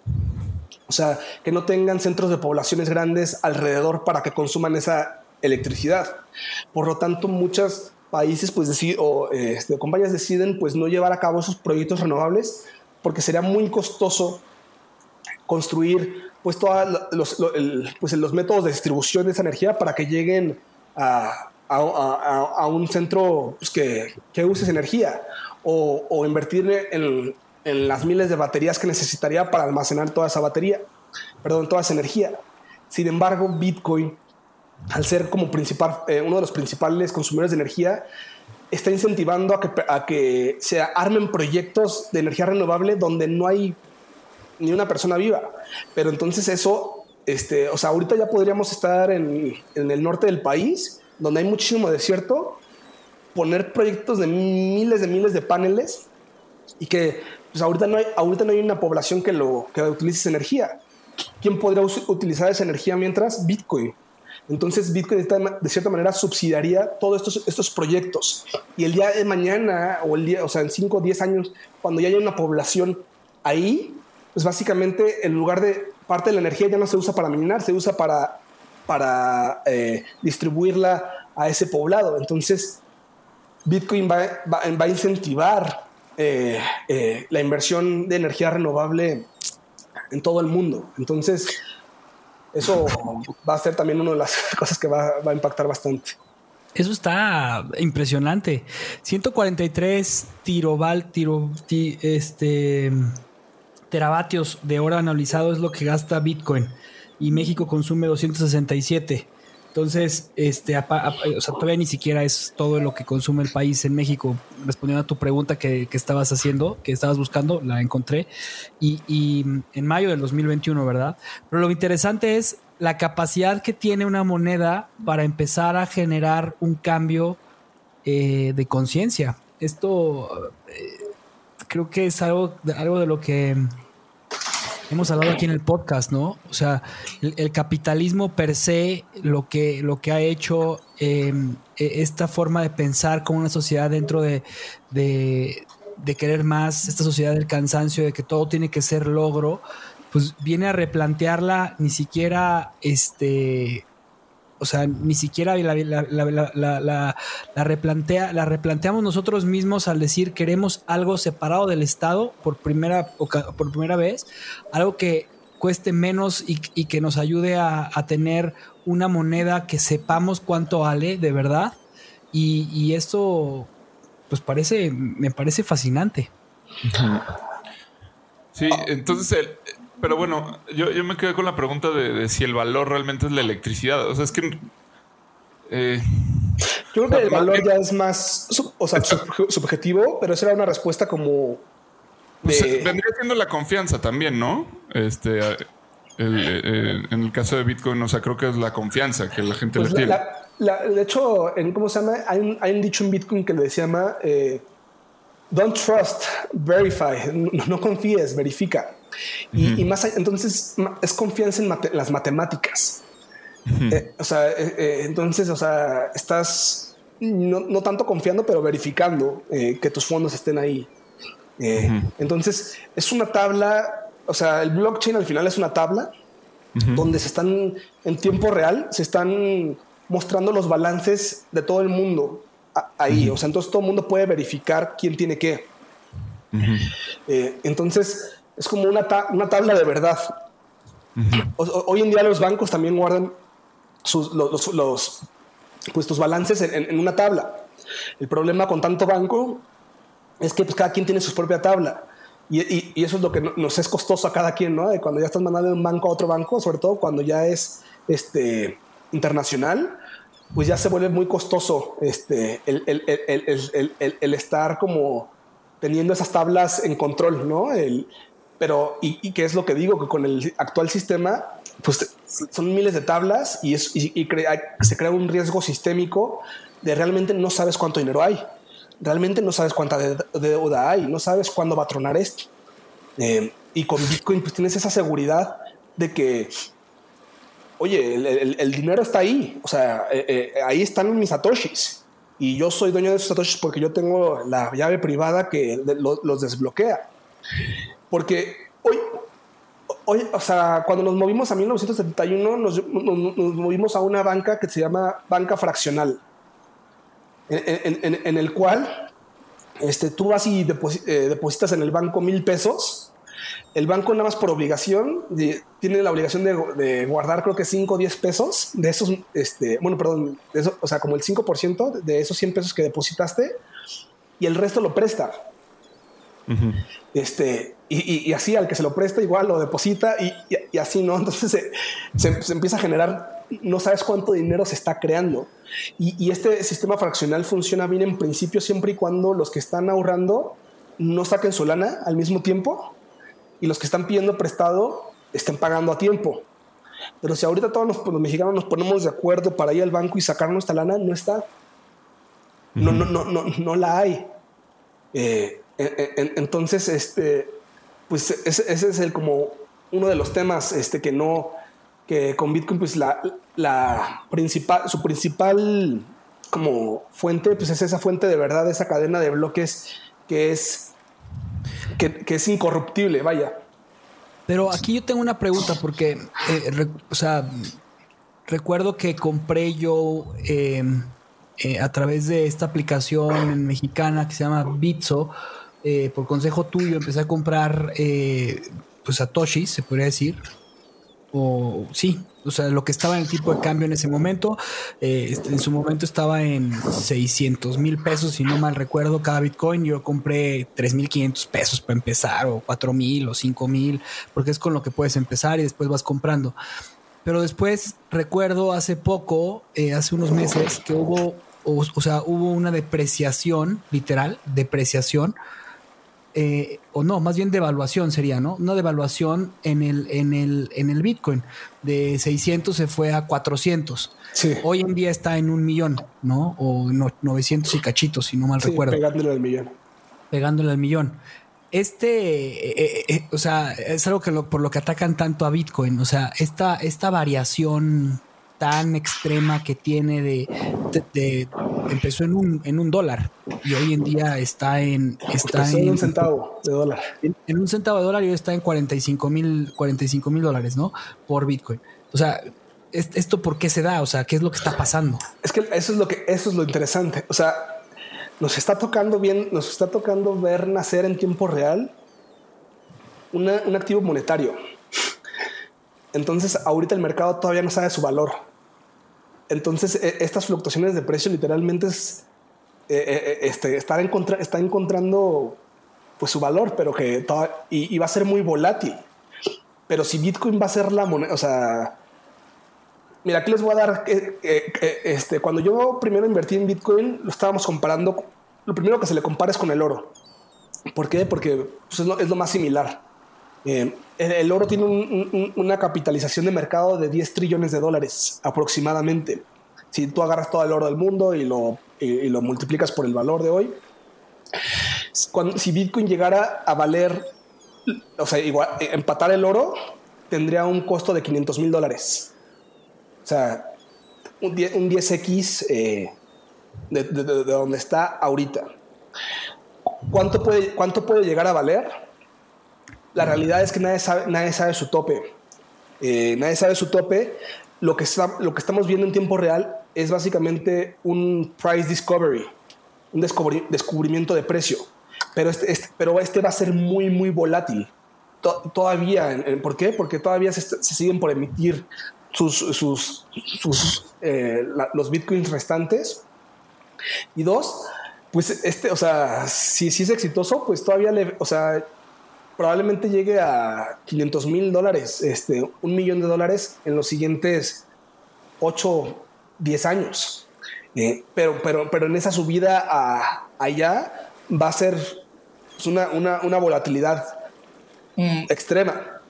O sea, que no tengan centros de poblaciones grandes alrededor para que consuman esa, electricidad. Por lo tanto, muchos países pues deciden, o este, compañías deciden pues no llevar a cabo esos proyectos renovables porque sería muy costoso construir pues todos los, pues, los métodos de distribución de esa energía para que lleguen a, a, un centro pues, que, que, use esa energía o, o invertir en, en, las miles de baterías que necesitaría para almacenar toda esa batería, perdón, toda esa energía. Sin embargo, Bitcoin, al ser como principal, eh, uno de los principales consumidores de energía, está incentivando a que, a que se armen proyectos de energía renovable donde no hay ni una persona viva. Pero entonces eso, este, o sea, ahorita ya podríamos estar en, en el norte del país, donde hay muchísimo desierto, poner proyectos de miles de miles de paneles y que pues ahorita no hay, ahorita no hay una población que lo que utilice esa energía. ¿Quién podría utilizar esa energía mientras? Bitcoin. Entonces Bitcoin de cierta manera subsidiaría todos estos, estos proyectos. Y el día de mañana o el día, o sea, en 5 o 10 años, cuando ya haya una población ahí, pues básicamente en lugar de parte de la energía ya no se usa para minar, se usa para, para eh, distribuirla a ese poblado. Entonces, Bitcoin va, a incentivar eh, eh, la inversión de energía renovable en todo el mundo. Entonces, eso va a ser también una de las [LAUGHS] cosas que va, a impactar bastante. Eso está impresionante. 143 tiroval, tiro, este, teravatios de hora analizado es lo que gasta Bitcoin y México consume 267. Entonces, este, o sea, todavía ni siquiera es todo lo que consume el país en México. Respondiendo a tu pregunta que, estabas haciendo, que estabas buscando, la encontré. Y, y, en mayo del 2021, ¿verdad? Pero lo interesante es la capacidad que tiene una moneda para empezar a generar un cambio eh, de conciencia. Esto eh, creo que es algo, algo de lo que hemos hablado aquí en el podcast, ¿no? O sea, el, capitalismo per se, lo que, lo que ha hecho em, e, esta forma de pensar como una sociedad dentro de, de, de, querer más, esta sociedad del cansancio, de que todo tiene que ser logro, pues viene a replantearla ni siquiera este o sea, ni siquiera la, la, replantea, la replanteamos nosotros mismos al decir queremos algo separado del Estado por primera, por primera vez, algo que cueste menos y, que nos ayude a, tener una moneda que sepamos cuánto vale de verdad. Y, y esto, pues parece, me parece fascinante. Sí, entonces el, pero bueno, yo, yo me quedé con la pregunta de, si el valor realmente es la electricidad. O sea, es que. Eh, yo creo que el valor ya es más o sea, subjetivo, pero esa era una respuesta como. Pues, vendría siendo la confianza también, ¿no? Este. en el caso de Bitcoin, o sea, creo que es la confianza que la gente pues le tiene. de hecho, en cómo se llama, hay un, hay un, dicho en Bitcoin que le llama eh, Don't trust, verify. [LAUGHS] no confíes, verifica. Y, más, entonces es confianza en las matemáticas. Eh, o sea, eh, eh, entonces, o sea, estás no, tanto confiando, pero verificando que tus fondos estén ahí. Entonces, es una tabla, o sea, el blockchain al final es una tabla donde se están en tiempo real, se están mostrando los balances de todo el mundo ahí. O sea, entonces todo el mundo puede verificar quién tiene qué. entonces, es como una, una tabla de verdad. hoy en día los bancos también guardan sus, los, los, pues, tus balances en, una tabla. El problema con tanto banco es que pues, cada quien tiene su propia tabla. Y, y, eso es lo que nos es costoso a cada quien, ¿no? De cuando ya estás mandando de un banco a otro banco, sobre todo cuando ya es este, internacional, pues ya se vuelve muy costoso este, el, el, el, el estar como teniendo esas tablas en control, ¿no? El, pero, ¿y, qué es lo que digo? Que con el actual sistema, pues son miles de tablas y, es, y, se crea un riesgo sistémico de realmente no sabes cuánto dinero hay. Realmente no sabes cuánta deuda hay, no sabes cuándo va a tronar esto. Eh, y con Bitcoin pues tienes esa seguridad de que, oye, el, dinero está ahí, o sea, eh, eh, ahí están mis satoshis y yo soy dueño de esos satoshis porque yo tengo la llave privada que los desbloquea. Porque hoy, hoy, o sea, cuando nos movimos a 1971, nos, movimos a una banca que se llama banca fraccional, en, el cual este, tú vas y eh, depositas en el banco mil pesos. El banco nada más por obligación tiene la obligación de, guardar creo que 5 o 10 pesos de esos, este, bueno, perdón, eso, o sea, como el 5% de esos 100 pesos que depositaste y el resto lo presta. Este, y, así al que se lo presta igual lo deposita y, así, ¿no? [LAUGHS] Entonces se, empieza a generar, no sabes cuánto dinero se está creando. Y, este sistema fraccional funciona bien en principio siempre y cuando los que están ahorrando no saquen su lana al mismo tiempo y los que están pidiendo prestado estén pagando a tiempo. Pero si ahorita todos los, mexicanos nos ponemos de acuerdo para ir al banco y sacar nuestra lana, no está. No, no, no, no, no la hay. Eh, entonces, este, pues ese, es el como uno de los temas este, que no, que con Bitcoin, pues la, la principal, su principal como fuente, pues es esa fuente de verdad, esa cadena de bloques que es, que, es incorruptible, vaya. Pero aquí yo tengo una pregunta porque, eh, o sea, recuerdo que compré yo em, eh, a través de esta aplicación mexicana que se llama Bitso, eh, por consejo tuyo, empecé a comprar eh, pues Satoshi, se podría decir. O sí, o sea, lo que estaba en el tipo de cambio en ese momento, eh, este, en su momento estaba en 600 mil pesos, si no mal recuerdo, cada Bitcoin. Yo compré 3.500 pesos para empezar, o 4 mil, o 5 mil, porque es con lo que puedes empezar y después vas comprando. Pero después recuerdo hace poco, eh, hace unos meses, que hubo, o sea, hubo una depreciación, literal, depreciación eh, o no, más bien devaluación sería, ¿no? Una devaluación en el, en el, en el Bitcoin. De 600 se fue a 400. Hoy en día está en un millón, ¿no? O 900 y cachitos, si no mal recuerdo. Pegándole al millón. Pegándole al millón. Este, eh, eh, o sea, es algo que por lo que atacan tanto a Bitcoin. O sea, esta, esta variación tan extrema que tiene de, empezó en un, en un dólar y hoy en día está en está en, un centavo de dólar. En, un centavo de dólar y hoy está en 45 mil 45 mil dólares no por Bitcoin. O sea esto por qué se da o sea qué es lo que está pasando es que eso es lo que eso es lo interesante. O sea nos está tocando bien nos está tocando ver nacer en tiempo real un activo monetario. Entonces, ahorita el mercado todavía no sabe su valor. Entonces, e, estas fluctuaciones de precio literalmente es eh, eh, eh, este, está encontrando pues su valor, pero que y, va a ser muy volátil. Pero si Bitcoin va a ser la moneda, o sea, mira, aquí les voy a dar, este, cuando yo primero invertí en Bitcoin, lo estábamos comparando, lo primero que se le compara es con el oro. ¿Por qué? Porque pues, es lo más similar. Eh, el oro tiene una capitalización de mercado de 10 trillones de dólares aproximadamente. Si tú agarras todo el oro del mundo y lo, multiplicas por el valor de hoy, si Bitcoin llegara a valer, o sea, igual, empatar el oro, tendría un costo de 500 mil dólares. O sea, un, 10, x eh, de, de, donde está ahorita. ¿Cuánto puede, ¿Cuánto puede llegar a valer? La realidad es que nadie sabe, nadie sabe su tope. Eh, nadie sabe su tope. Lo que, lo que estamos viendo en tiempo real es básicamente un price discovery, un descubrimiento de precio. Pero este, este, pero este va a ser muy, muy volátil. todavía, ¿por qué? Porque todavía se, siguen por emitir sus, sus eh, los bitcoins restantes. Y dos, pues este, o sea, si, si es exitoso, pues todavía le, o sea, probablemente llegue a 500 mil dólares, este, un millón de dólares en los siguientes 8, 10 años. Eh, pero, pero, pero en esa subida a allá va a ser pues, una, una, volatilidad mm. extrema.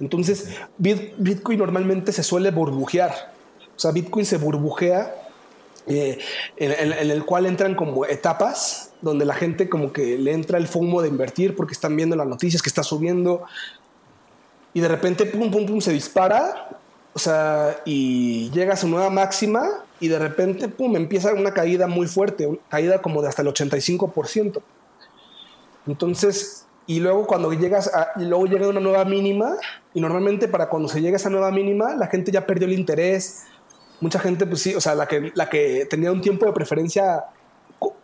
Entonces, Bitcoin normalmente se suele burbujear. O sea, Bitcoin se burbujea eh, en, el cual entran como etapas donde la gente como que le entra el fumo de invertir porque están viendo las noticias que está subiendo. Y de repente pum pum pum se dispara o sea y llega a su nueva máxima y de repente pum empieza una caída muy fuerte una caída como de hasta el 85% entonces y luego cuando llegas a, luego llega una nueva mínima y normalmente para cuando se llega a esa nueva mínima la gente ya perdió el interés. Mucha gente pues sí o sea la que la que tenía un tiempo de preferencia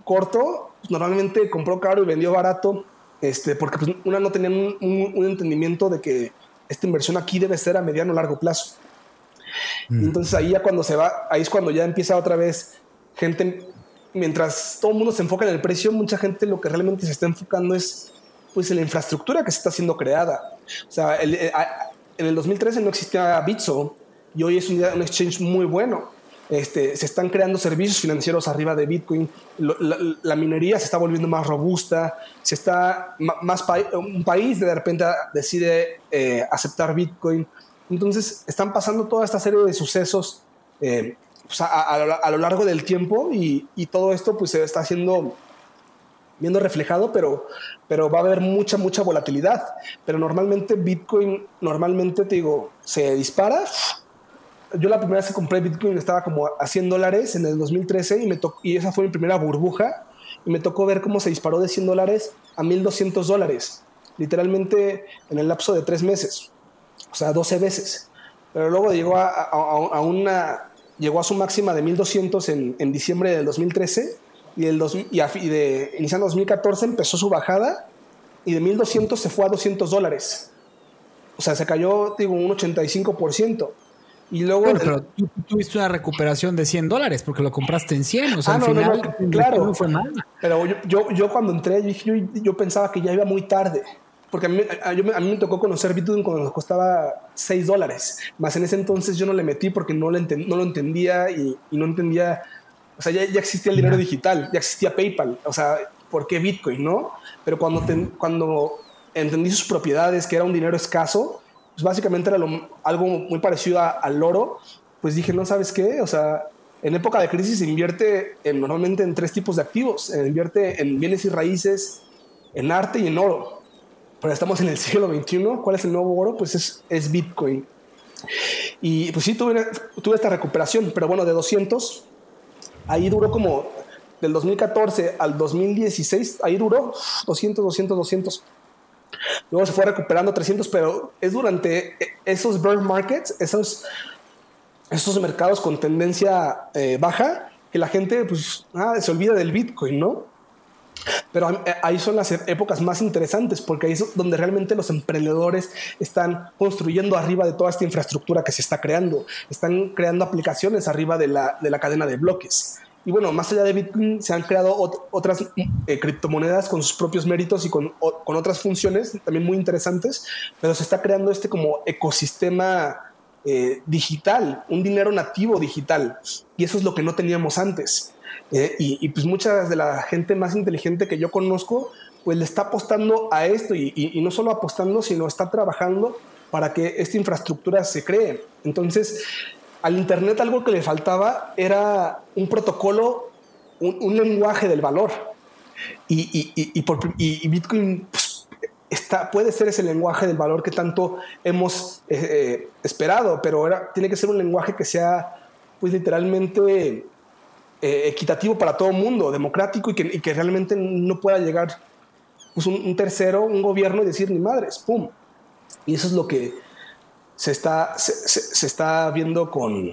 corto pues, normalmente compró caro y vendió barato este porque pues, una no tenía un, un, entendimiento de que esta inversión aquí debe ser a mediano o largo plazo mm. entonces ahí ya cuando se va ahí es cuando ya empieza otra vez gente mientras todo el mundo se enfoca en el precio mucha gente lo que realmente se está enfocando es pues en la infraestructura que se está siendo creada. O sea, eh, en el 2013 no existía Bitso y hoy es un, exchange muy bueno. Este, se están creando servicios financieros arriba de Bitcoin, la, minería se está volviendo más robusta, se está más un país de repente decide eh, aceptar Bitcoin. Entonces están pasando toda esta serie de sucesos eh, pues, a, lo largo del tiempo y, y, todo esto pues se está haciendo viendo reflejado, pero, pero va a haber mucha, mucha volatilidad. Pero normalmente Bitcoin, normalmente te digo, se dispara. Yo la primera vez que compré Bitcoin estaba como a 100 dólares en el 2013 y, me y esa fue mi primera burbuja. Y me tocó ver cómo se disparó de 100 dólares a 1200 dólares, literalmente en el lapso de tres meses, o sea, 12 veces. Pero luego llegó a, a, una, llegó a su máxima de 1200 en, en diciembre del 2013 y, el dos, y, de, iniciando 2014 empezó su bajada y de 1200 se fue a 200 dólares. O sea, se cayó, digo, un 85%. Y luego. pero tú tuviste una recuperación de 100 dólares porque lo compraste en 100. O sea, ah, al final, claro. No fue mal. Pero yo, yo, yo cuando entré, yo, yo, pensaba que ya iba muy tarde. Porque a mí, a, a mí me tocó conocer Bitcoin cuando costaba 6 dólares. Más en ese entonces yo no le metí porque no, le no lo entendía y, y no entendía o sea, ya, existía el dinero digital, ya existía PayPal. O sea, ¿por qué Bitcoin, no? Pero cuando, cuando entendí sus propiedades, que era un dinero escaso, pues básicamente era algo muy parecido al oro, pues dije, no sabes qué, o sea, en época de crisis invierte normalmente en tres tipos de activos, invierte en bienes y raíces, en arte y en oro. Pero estamos en el [LAUGHS] siglo XXI, ¿cuál es el nuevo oro? Pues es, es Bitcoin. Y pues sí, tuve, tuve esta recuperación, pero bueno, de 200 Ahí duró como del 2014 al 2016, ahí duró 200, 200, 200. Luego se fue recuperando 300, pero es durante esos bear markets, esos, esos mercados con tendencia eh, baja, que la gente pues, ah, se olvida del Bitcoin, ¿no? Pero eh, ahí son las épocas más interesantes porque ahí es donde realmente los emprendedores están construyendo arriba de toda esta infraestructura que se está creando. Están creando aplicaciones arriba de la, de la cadena de bloques. Y bueno, más allá de Bitcoin, se han creado otras eh, criptomonedas con sus propios méritos y con, con, otras funciones también muy interesantes, pero se está creando este como ecosistema eh, digital, un dinero nativo digital. Y eso es lo que no teníamos antes. Eh, y, pues mucha de la gente más inteligente que yo conozco, pues le está apostando a esto y, no solo apostando, sino está trabajando para que esta infraestructura se cree. Entonces, al Internet algo que le faltaba era un protocolo, un, lenguaje del valor. Y, Bitcoin pues, puede ser ese lenguaje del valor que tanto hemos eh, eh, esperado, pero tiene que ser un lenguaje que sea pues literalmente eh, equitativo para todo el mundo, democrático y que, realmente no pueda llegar pues, un, tercero, un gobierno y decir ni madres, ¡pum! Y eso es lo que se está, se, está viendo con,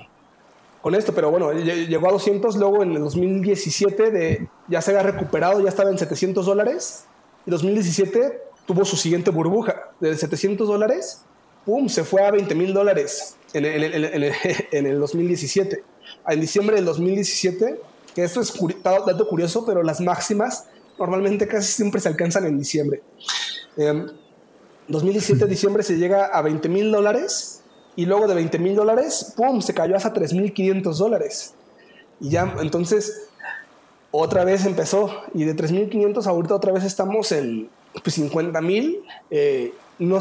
con esto, pero bueno, llegó a 200, luego en el 2017 de, ya se había recuperado, ya estaba en 700 dólares, y 2017 tuvo su siguiente burbuja, de 700 dólares, ¡pum!, se fue a 20 mil dólares en, en [LAUGHS] el 2017 en diciembre del 2017, que esto es dato curioso, pero las máximas normalmente casi siempre se alcanzan en diciembre. Eh, 2017, [LAUGHS] diciembre, se llega a 20 mil dólares y luego de 20 mil dólares, ¡pum!, se cayó hasta 3 mil 500 dólares. Y ya, entonces, otra vez empezó y de 3 mil 500 ahorita otra vez estamos en pues, 50 mil. Eh, no,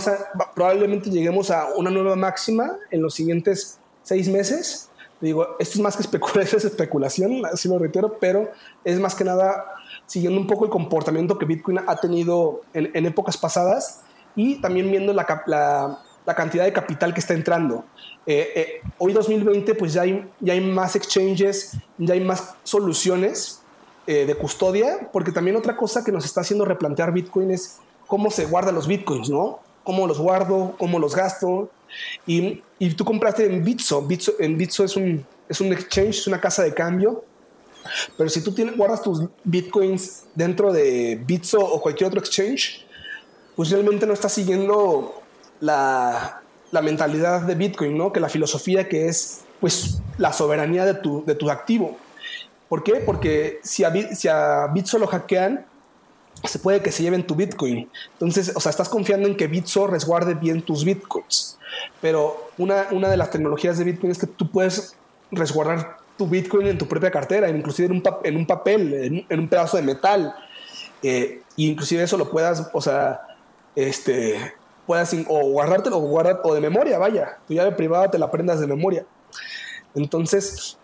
probablemente lleguemos a una nueva máxima en los siguientes seis meses Digo, esto es más que especulación, [LAUGHS] es especulación, así lo reitero, pero es más que nada siguiendo un poco el comportamiento que Bitcoin ha tenido en, épocas pasadas y también viendo la, la, cantidad de capital que está entrando. Eh, eh, hoy 2020 pues ya hay, ya hay más exchanges, ya hay más soluciones eh, de custodia, porque también otra cosa que nos está haciendo replantear Bitcoin es cómo se guardan los bitcoins, ¿no? Cómo los guardo, cómo los gasto. Y, y tú compraste en Bitso. Bitso en Bitso es un, es un exchange, es una casa de cambio. Pero si tú tienes, guardas tus bitcoins dentro de Bitso o cualquier otro exchange, pues realmente no estás siguiendo la, la mentalidad de Bitcoin, ¿no? Que la filosofía que es, pues, la soberanía de tu, de tu activo. ¿Por qué? Porque si a, si a Bitso lo hackean, se puede que se lleven tu Bitcoin. Entonces, o sea, estás confiando en que Bitso resguarde bien tus Bitcoins. Pero una, una de las tecnologías de Bitcoin es que tú puedes resguardar tu Bitcoin en tu propia cartera, inclusive en un, en un papel, en, un pedazo de metal. Eh, inclusive eso lo puedas, o sea, este, puedas o guardártelo o, guardar, o de memoria, vaya. Tu llave privada te la aprendas de memoria. Entonces,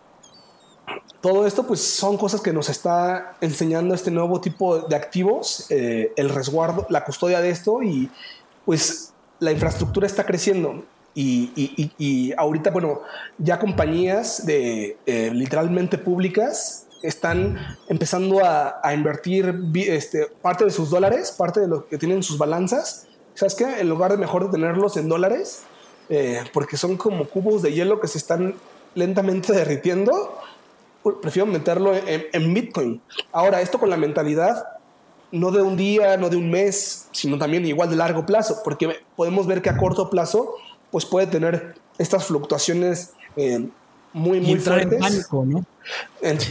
todo esto pues son cosas que nos está enseñando este nuevo tipo de activos, eh, el resguardo, la custodia de esto y pues la infraestructura está creciendo. Y, ahorita, bueno, ya compañías de eh, literalmente públicas están empezando a, invertir este, parte de sus dólares, parte de lo que tienen sus balanzas. ¿Sabes qué? En lugar de mejor tenerlos en dólares, eh, porque son como cubos de hielo que se están lentamente derritiendo, prefiero meterlo en, Bitcoin. Ahora, esto con la mentalidad no de un día, no de un mes, sino también igual de largo plazo, porque podemos ver que a corto plazo pues puede tener estas fluctuaciones eh, muy, muy entrar en pánico, ¿no?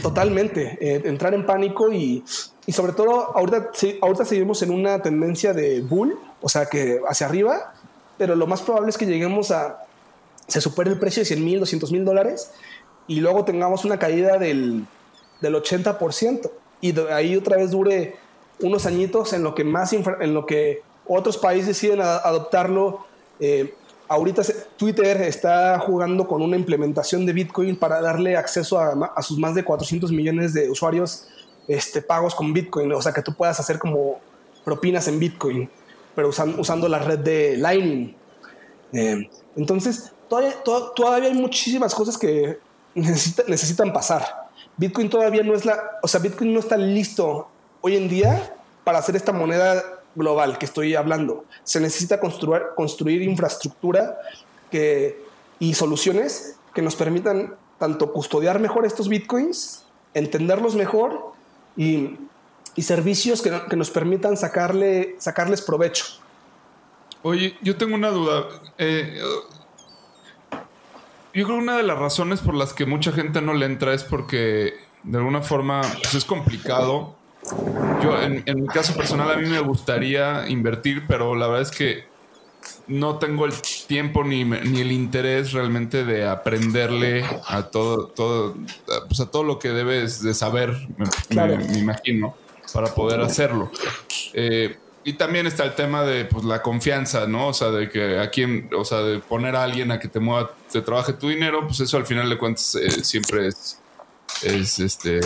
totalmente, eh, entrar en pánico y, y sobre todo ahorita, ahorita seguimos en una tendencia de bull, o sea que hacia arriba, pero lo más probable es que lleguemos a, se supere el precio de 100 mil, 200 mil dólares y luego tengamos una caída del, del 80% y de ahí otra vez dure unos añitos en lo que más en lo que otros países deciden adoptarlo. Eh, ahorita Twitter está jugando con una implementación de Bitcoin para darle acceso a, sus más de 400 millones de usuarios este, pagos con Bitcoin, o sea que tú puedas hacer como propinas en Bitcoin, pero usando la red de Lightning. Eh, entonces, todavía, todavía hay muchísimas cosas que necesitan pasar. Bitcoin todavía no es la, o sea, Bitcoin no está listo hoy en día para hacer esta moneda global que estoy hablando. Se necesita construir, construir infraestructura que, y soluciones que nos permitan tanto custodiar mejor estos bitcoins, entenderlos mejor y, servicios que, que, nos permitan sacarle, sacarles provecho. Oye, yo tengo una duda. Eh, yo creo que una de las razones por las que mucha gente no le entra es porque de alguna forma pues, es complicado. Yo, en, mi caso personal, a mí me gustaría invertir, pero la verdad es que no tengo el tiempo ni, el interés realmente de aprenderle a todo, todo, pues a todo lo que debes de saber, me, imagino, para poder hacerlo. Eh, y también está el tema de pues, la confianza, ¿no? O sea, de que a quien, o sea, de poner a alguien a que te mueva, te trabaje tu dinero, pues eso al final de cuentas eh, siempre es, es este,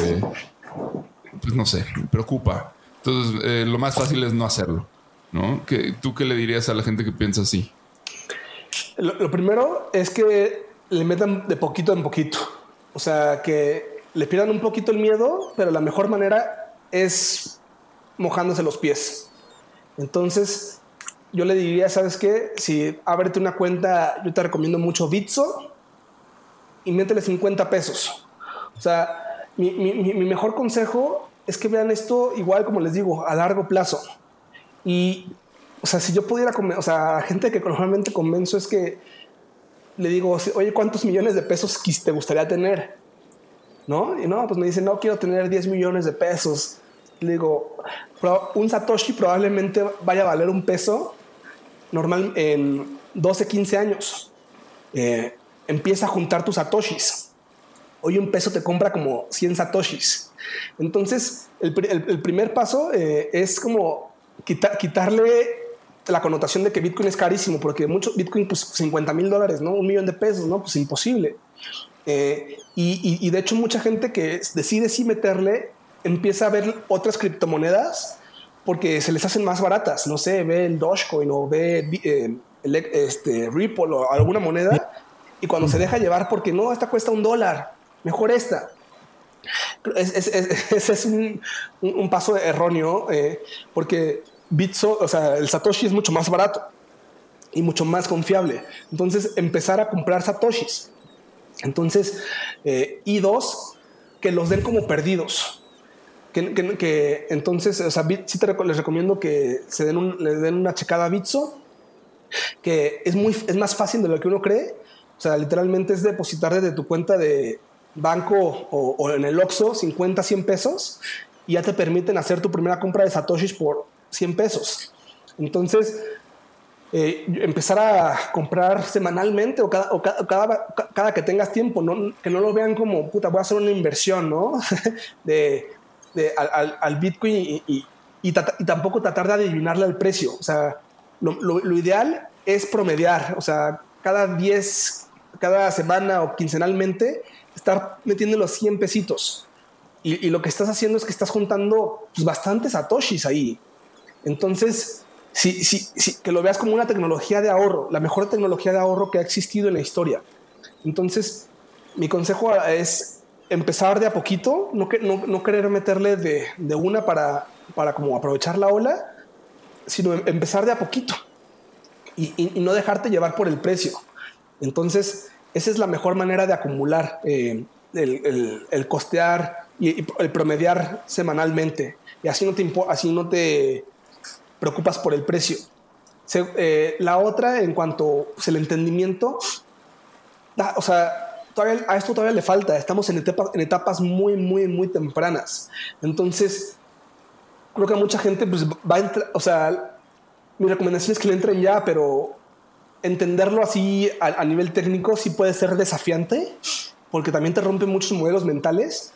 pues no sé, me preocupa. Entonces, eh, lo más fácil es no hacerlo, ¿no? ¿Qué, ¿Tú qué le dirías a la gente que piensa así? Lo, primero es que le metan de poquito en poquito. O sea, que le pierdan un poquito el miedo, pero la mejor manera es mojándose los pies. Entonces, yo le diría, ¿sabes qué? Si ábrete una cuenta, yo te recomiendo mucho Bitso y métele 50 pesos. O sea, mi, mejor consejo es que vean esto igual, como les digo, a largo plazo. Y, o sea, si yo pudiera, o sea, gente que normalmente convenzo es que le digo, oye, ¿cuántos millones de pesos te gustaría tener? ¿No? Y no, pues me dice, no quiero tener 10 millones de pesos. Le digo, un Satoshi probablemente vaya a valer un peso normal en 12, 15 años. Eh, empieza a juntar tus Satoshis. Hoy un peso te compra como 100 Satoshis. Entonces, el, primer paso eh, es como quitarle la connotación de que Bitcoin es carísimo, porque mucho Bitcoin, pues 50 mil dólares, ¿no? Un millón de pesos, ¿no? Pues imposible. Eh, y, y, de hecho, mucha gente que decide sí meterle empieza a ver otras criptomonedas porque se les hacen más baratas. No sé, ve el Dogecoin o ve eh, el, este, Ripple o alguna moneda y cuando se deja llevar porque no, esta cuesta un dólar, mejor esta. [LAUGHS] Ese es, un, paso erróneo eh, porque Bitso, o sea, el Satoshi es mucho más barato y mucho más confiable. Entonces, empezar a comprar Satoshis. Entonces, eh, y dos, que los den como perdidos. Que, entonces, o sea, sí te, les recomiendo que se den, un, den una checada a Bitso, que es, muy, es más fácil de lo que uno cree. O sea, literalmente es depositar desde tu cuenta de banco o, o en el Oxxo 50, 100 pesos y ya te permiten hacer tu primera compra de Satoshis por 100 pesos. Entonces, eh, empezar a comprar semanalmente o cada, cada, que tengas tiempo, que no lo vean como, puta, voy a hacer una inversión, ¿no? [LAUGHS] de, al, Bitcoin y, tampoco tratar de adivinarle el precio. O sea, lo, ideal es promediar, o sea, cada 10, cada semana o quincenalmente, estar metiendo los 100 pesitos. Y, lo que estás haciendo es que estás juntando pues, bastantes satoshis ahí. Entonces, sí, sí, sí, que lo veas como una tecnología de ahorro, la mejor tecnología de ahorro que ha existido en la historia. Entonces, mi consejo es empezar de a poquito, no, no, no querer meterle de, de, una para, para como aprovechar la ola, sino em, empezar de a poquito y, y, no dejarte llevar por el precio. Entonces, esa es la mejor manera de acumular, eh, el, el, el, costear y, el promediar semanalmente. Y así no te, así no te preocupas por el precio. Eh, la otra, en cuanto pues, el entendimiento, o sea, todavía, a esto todavía le falta. Estamos en etapas, en etapas muy, muy, muy tempranas. Entonces, creo que mucha gente pues, va a entrar, o sea, mi recomendación es que le entren ya, pero entenderlo así a, nivel técnico sí puede ser desafiante, porque también te rompe muchos modelos mentales,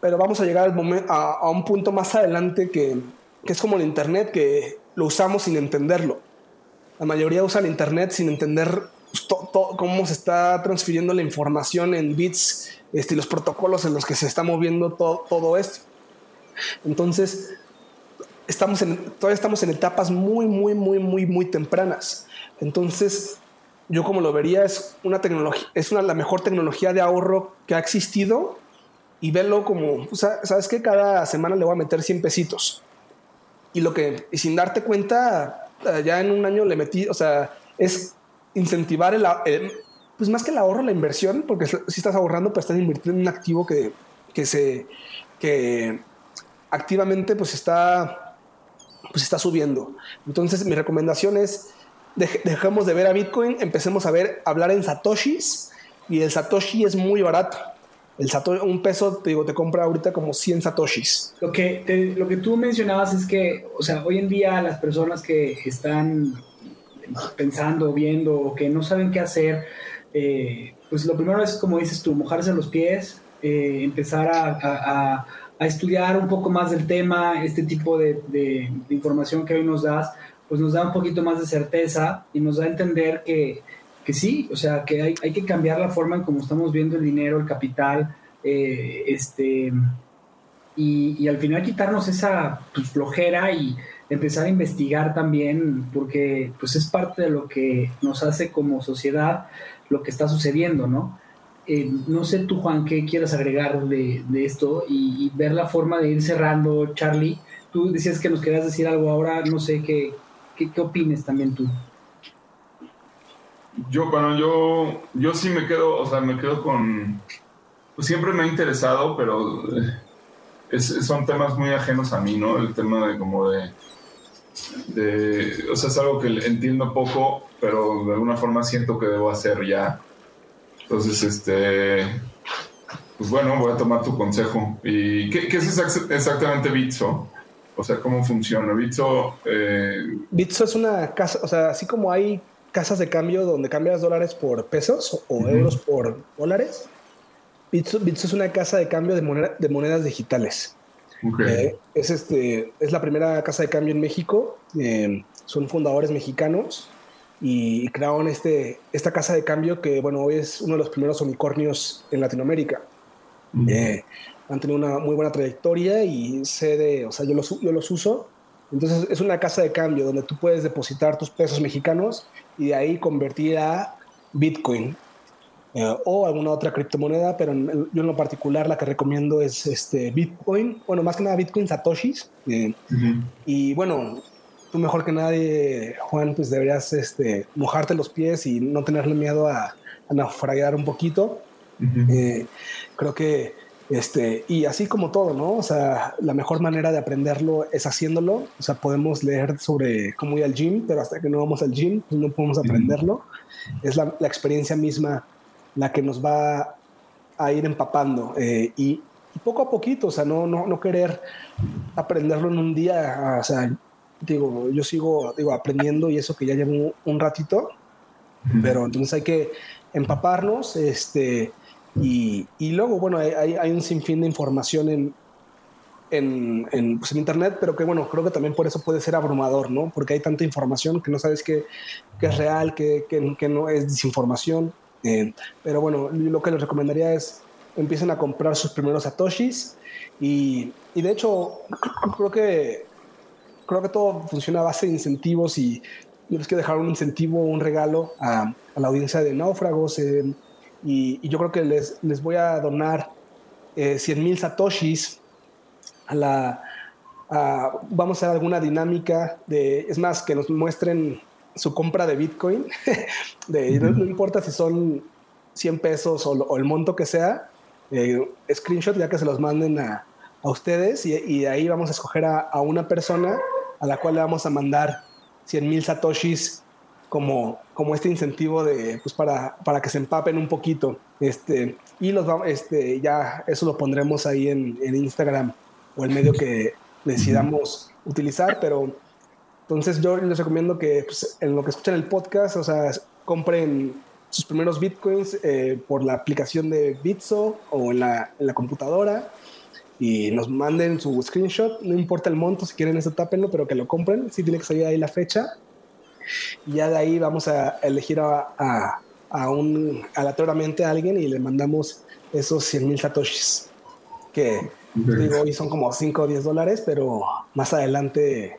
pero vamos a llegar al momento, a un punto más adelante que, que es como el Internet, que lo usamos sin entenderlo. La mayoría usa el Internet sin entender pues, cómo se está transfiriendo la información en bits este, los protocolos en los que se está moviendo todo esto. Entonces, estamos en, todavía estamos en etapas muy, muy, muy, muy, muy tempranas. Entonces, yo como lo vería, es una tecnología, es una, la mejor tecnología de ahorro que ha existido y verlo como, o sea, sabes que cada semana le voy a meter 100 pesitos y lo que, y sin darte cuenta, eh, ya en un año le metí, o sea, es incentivar el, pues más que el ahorro, la inversión, porque si estás ahorrando, pues estás invirtiendo en un activo que, que se, que activamente pues está, pues está subiendo. Entonces mi recomendación es, dejemos de ver a Bitcoin, empecemos a ver, hablar en satoshis y el satoshi es muy barato. El satoshi, un peso, te digo, te compra ahorita como 100 satoshis. Lo que, lo que tú mencionabas es que, o sea, hoy en día las personas que están pensando, viendo o que no saben qué hacer, eh, pues lo primero es, como dices tú, mojarse los pies, eh, empezar a, a, estudiar un poco más del tema, este tipo de, de, información que hoy nos das, pues nos da un poquito más de certeza y nos da a entender que que sí, o sea, que hay, hay que cambiar la forma en cómo estamos viendo el dinero, el capital, eh, este, y, al final quitarnos esa pues, flojera y empezar a investigar también, porque pues es parte de lo que nos hace como sociedad lo que está sucediendo, ¿no? Eh, no sé tú, Juan, qué quieras agregar de, esto y, ver la forma de ir cerrando, Charlie. Tú decías que nos querías decir algo ahora, no sé qué, qué, qué opines también tú. Yo, bueno, yo, yo sí me quedo, o sea, me quedo con... Pues siempre me ha interesado, pero eh, son temas muy ajenos a mí, ¿no? El tema de como de, de... O sea, es algo que entiendo poco, pero de alguna forma siento que debo hacer ya. Entonces, este... Pues bueno, voy a tomar tu consejo. ¿Y qué, es exactamente Bitso? O sea, ¿cómo funciona? Bitso... Eh... Bitso es una casa, o sea, así como hay casas de cambio donde cambias dólares por pesos o euros por dólares. Bitso, es una casa de cambio de, de monedas digitales. Eh, es, este, es la primera casa de cambio en México. Eh, son fundadores mexicanos y crearon este, esta casa de cambio que, bueno, hoy es uno de los primeros unicornios en Latinoamérica. Eh, han tenido una muy buena trayectoria y sede, o sea, yo los, yo los uso. Entonces es una casa de cambio donde tú puedes depositar tus pesos mexicanos y de ahí convertir a Bitcoin eh, o alguna otra criptomoneda, pero yo en lo particular la que recomiendo es este Bitcoin, bueno, más que nada Bitcoin Satoshis. Eh, y bueno, tú mejor que nadie, Juan, pues deberías este, mojarte los pies y no tenerle miedo a, a naufragar un poquito. Eh, creo que, este, y así como todo, ¿no? O sea, la mejor manera de aprenderlo es haciéndolo. O sea, podemos leer sobre cómo ir al gym, pero hasta que no vamos al gym, pues no podemos aprenderlo. Es la, la, experiencia misma la que nos va a ir empapando eh, y, y, poco a poquito, o sea, no, no, no querer aprenderlo en un día. O sea, digo, yo sigo digo, aprendiendo y eso que ya llevo un, ratito, pero entonces hay que empaparnos, este, y, y luego, bueno, hay, hay, un sinfín de información en, en, en, pues en, internet, pero que bueno, creo que también por eso puede ser abrumador, ¿no? Porque hay tanta información que no sabes qué, es real, qué, no es desinformación. Eh, pero bueno, lo que les recomendaría es empiecen a comprar sus primeros satoshis y, y de hecho creo que creo que todo funciona a base de incentivos y tienes que dejar un incentivo, un regalo a, a la audiencia de náufragos. Eh, y, y, yo creo que les, les voy a donar eh, 100 mil satoshis a la... A, vamos a hacer alguna dinámica de, es más, que nos muestren su compra de Bitcoin. [LAUGHS] de, no, no, importa si son 100 pesos o, o el monto que sea, eh, screenshot ya que se los manden a, a ustedes y, y, ahí vamos a escoger a, a, una persona a la cual le vamos a mandar 100 mil satoshis como, como este incentivo de, pues para, para que se empapen un poquito. Este, y los este, ya eso lo pondremos ahí en, en Instagram o el medio que [LAUGHS] decidamos utilizar, pero entonces yo les recomiendo que pues, en lo que escuchan el podcast, o sea, compren sus primeros bitcoins eh, por la aplicación de Bitso o en la, en la computadora y nos manden su screenshot, no importa el monto, si quieren eso tápenlo, pero que lo compren, sí tiene que salir ahí la fecha. Y ya de ahí vamos a elegir a, a, a un aleatoriamente a alguien y le mandamos esos 100 mil satoshis, que digo, hoy son como 5 o 10 dólares, pero más adelante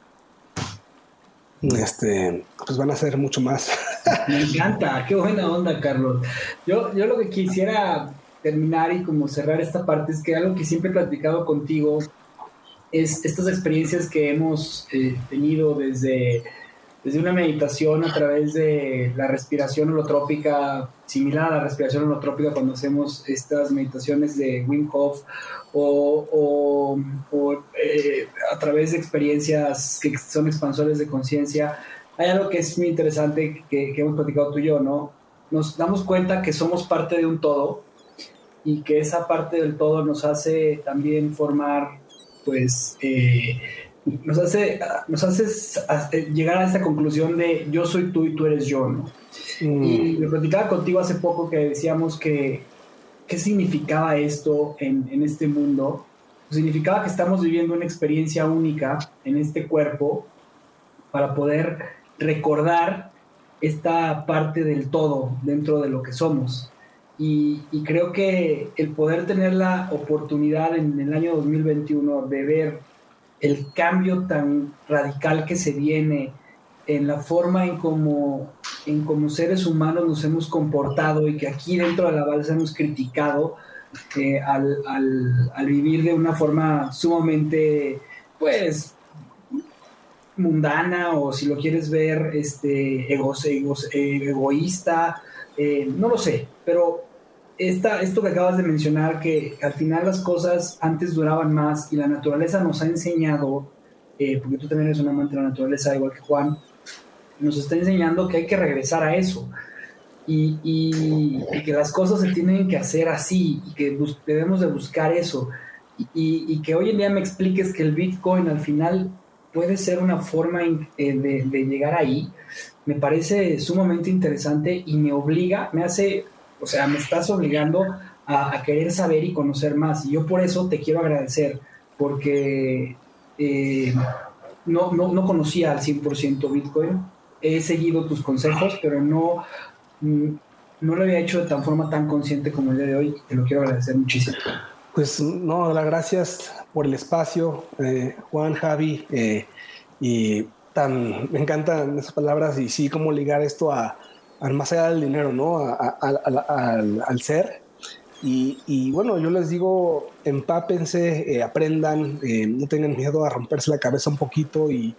este, pues van a ser mucho más. [LAUGHS] Me encanta, qué buena onda, Carlos. Yo, yo lo que quisiera terminar y como cerrar esta parte es que algo que siempre he platicado contigo es estas experiencias que hemos eh, tenido desde, desde una meditación a través de la respiración holotrópica, similar a la respiración holotrópica cuando hacemos estas meditaciones de Wim Hof o, o, o eh, a través de experiencias que son expansores de conciencia. Hay algo que es muy interesante que, que hemos platicado tú y yo, ¿no? Nos damos cuenta que somos parte de un todo y que esa parte del todo nos hace también formar, pues, eh, nos hace, nos hace llegar a esta conclusión de yo soy tú y tú eres yo, ¿no? Mm. Y lo platicaba contigo hace poco que decíamos que qué significaba esto en, en este mundo. Pues significaba que estamos viviendo una experiencia única en este cuerpo para poder recordar esta parte del todo dentro de lo que somos. Y, y, creo que el poder tener la oportunidad en el año 2021 de ver el cambio tan radical que se viene en la forma en cómo en como seres humanos nos hemos comportado y que aquí dentro de la balsa hemos criticado eh, al, al, vivir de una forma sumamente pues mundana o si lo quieres ver este ego, ego, egoísta eh, no lo sé, pero esta, esto que acabas de mencionar, que al final las cosas antes duraban más y la naturaleza nos ha enseñado, eh, porque tú también eres un amante de la naturaleza, igual que Juan, nos está enseñando que hay que regresar a eso. Y, y, y que las cosas se tienen que hacer así y que debemos de buscar eso. Y, y, que hoy en día me expliques que el Bitcoin al final puede ser una forma eh, de, de llegar ahí, me parece sumamente interesante y me obliga, me hace, o sea, me estás obligando a, querer saber y conocer más. Y yo por eso te quiero agradecer, porque eh, no, no, no, conocía al 100% Bitcoin. He seguido tus consejos, pero no, no lo había hecho de tan forma tan consciente como el día de hoy. Te lo quiero agradecer muchísimo. Pues no, las gracias por el espacio, eh, Juan, Javi, eh, y tan, me encantan esas palabras y sí, cómo ligar esto a, a más allá dinero, ¿no? Al, al, ser. Y, y, bueno, yo les digo, empápense, eh, aprendan, eh, no tengan miedo a romperse la cabeza un poquito y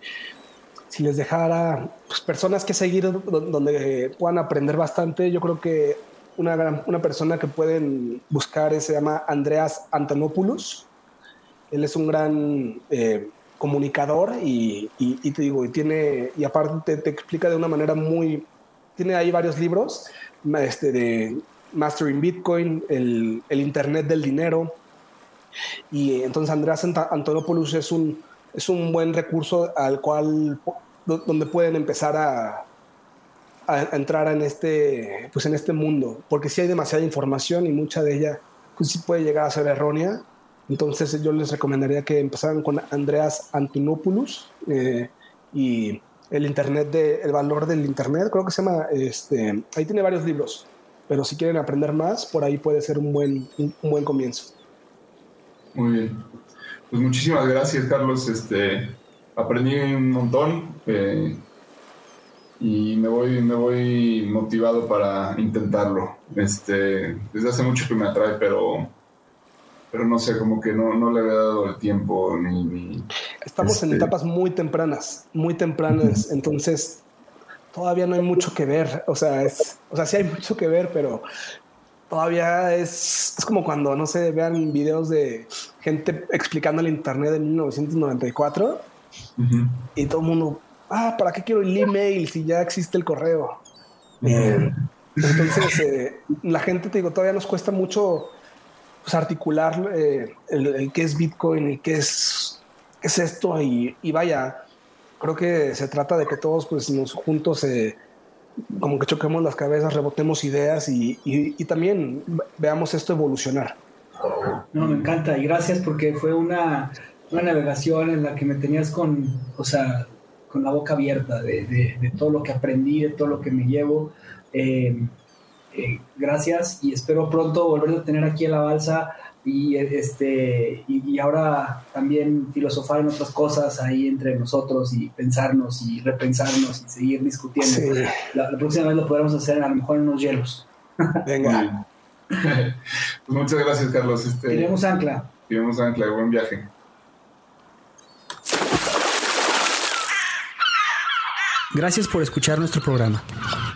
si les dejara pues, personas que seguir donde puedan aprender bastante, yo creo que una, una persona que pueden buscar se llama Andreas Antonopoulos. Él es un gran eh, comunicador y, te digo, y tiene, y aparte te, explica de una manera muy, tiene ahí varios libros este, de Mastering Bitcoin, el, el Internet del dinero. Y entonces Andreas Antonopoulos es un, es un buen recurso al cual donde pueden empezar a, entrar en este, pues en este mundo, porque si hay demasiada información y mucha de ella pues sí puede llegar a ser errónea. Entonces yo les recomendaría que empezaran con Andreas Antinopoulos eh, y el internet de el valor del internet, creo que se llama este, ahí tiene varios libros, pero si quieren aprender más, por ahí puede ser un buen un, buen comienzo. Muy bien. Pues muchísimas gracias, Carlos. Este aprendí un montón. Eh, y me voy, me voy motivado para intentarlo. Este, desde hace mucho que me atrae, pero, pero no sé, como que no, no le había dado el tiempo ni... Estamos en este etapas muy tempranas, muy tempranas, entonces todavía no hay mucho que ver. O sea, es, o sea, sí hay mucho que ver, pero todavía es, es como cuando, no sé, vean videos de gente explicando el Internet en 1994 y todo el mundo ah, ¿para qué quiero el email si ya existe el correo? Eh, entonces, eh, la gente, te digo, todavía nos cuesta mucho pues, articular eh, el, qué es Bitcoin y qué es, es esto. Y, vaya, creo que se trata de que todos pues, nos juntos como que choquemos las cabezas, rebotemos ideas y, también veamos esto evolucionar. No, me encanta y gracias porque fue una, una navegación en la que me tenías con, o sea, con la boca abierta de, todo lo que aprendí, de todo lo que me llevo. Eh, eh, gracias y espero pronto volver a tener aquí en la balsa y este y, ahora también filosofar en otras cosas ahí entre nosotros y pensarnos y repensarnos y seguir discutiendo. La, próxima vez lo podremos hacer a lo mejor en unos hielos. Venga. pues [LAUGHS] muchas gracias, Carlos. Este, Tiremos ancla. Tiremos ancla, buen viaje. Gracias por escuchar nuestro programa.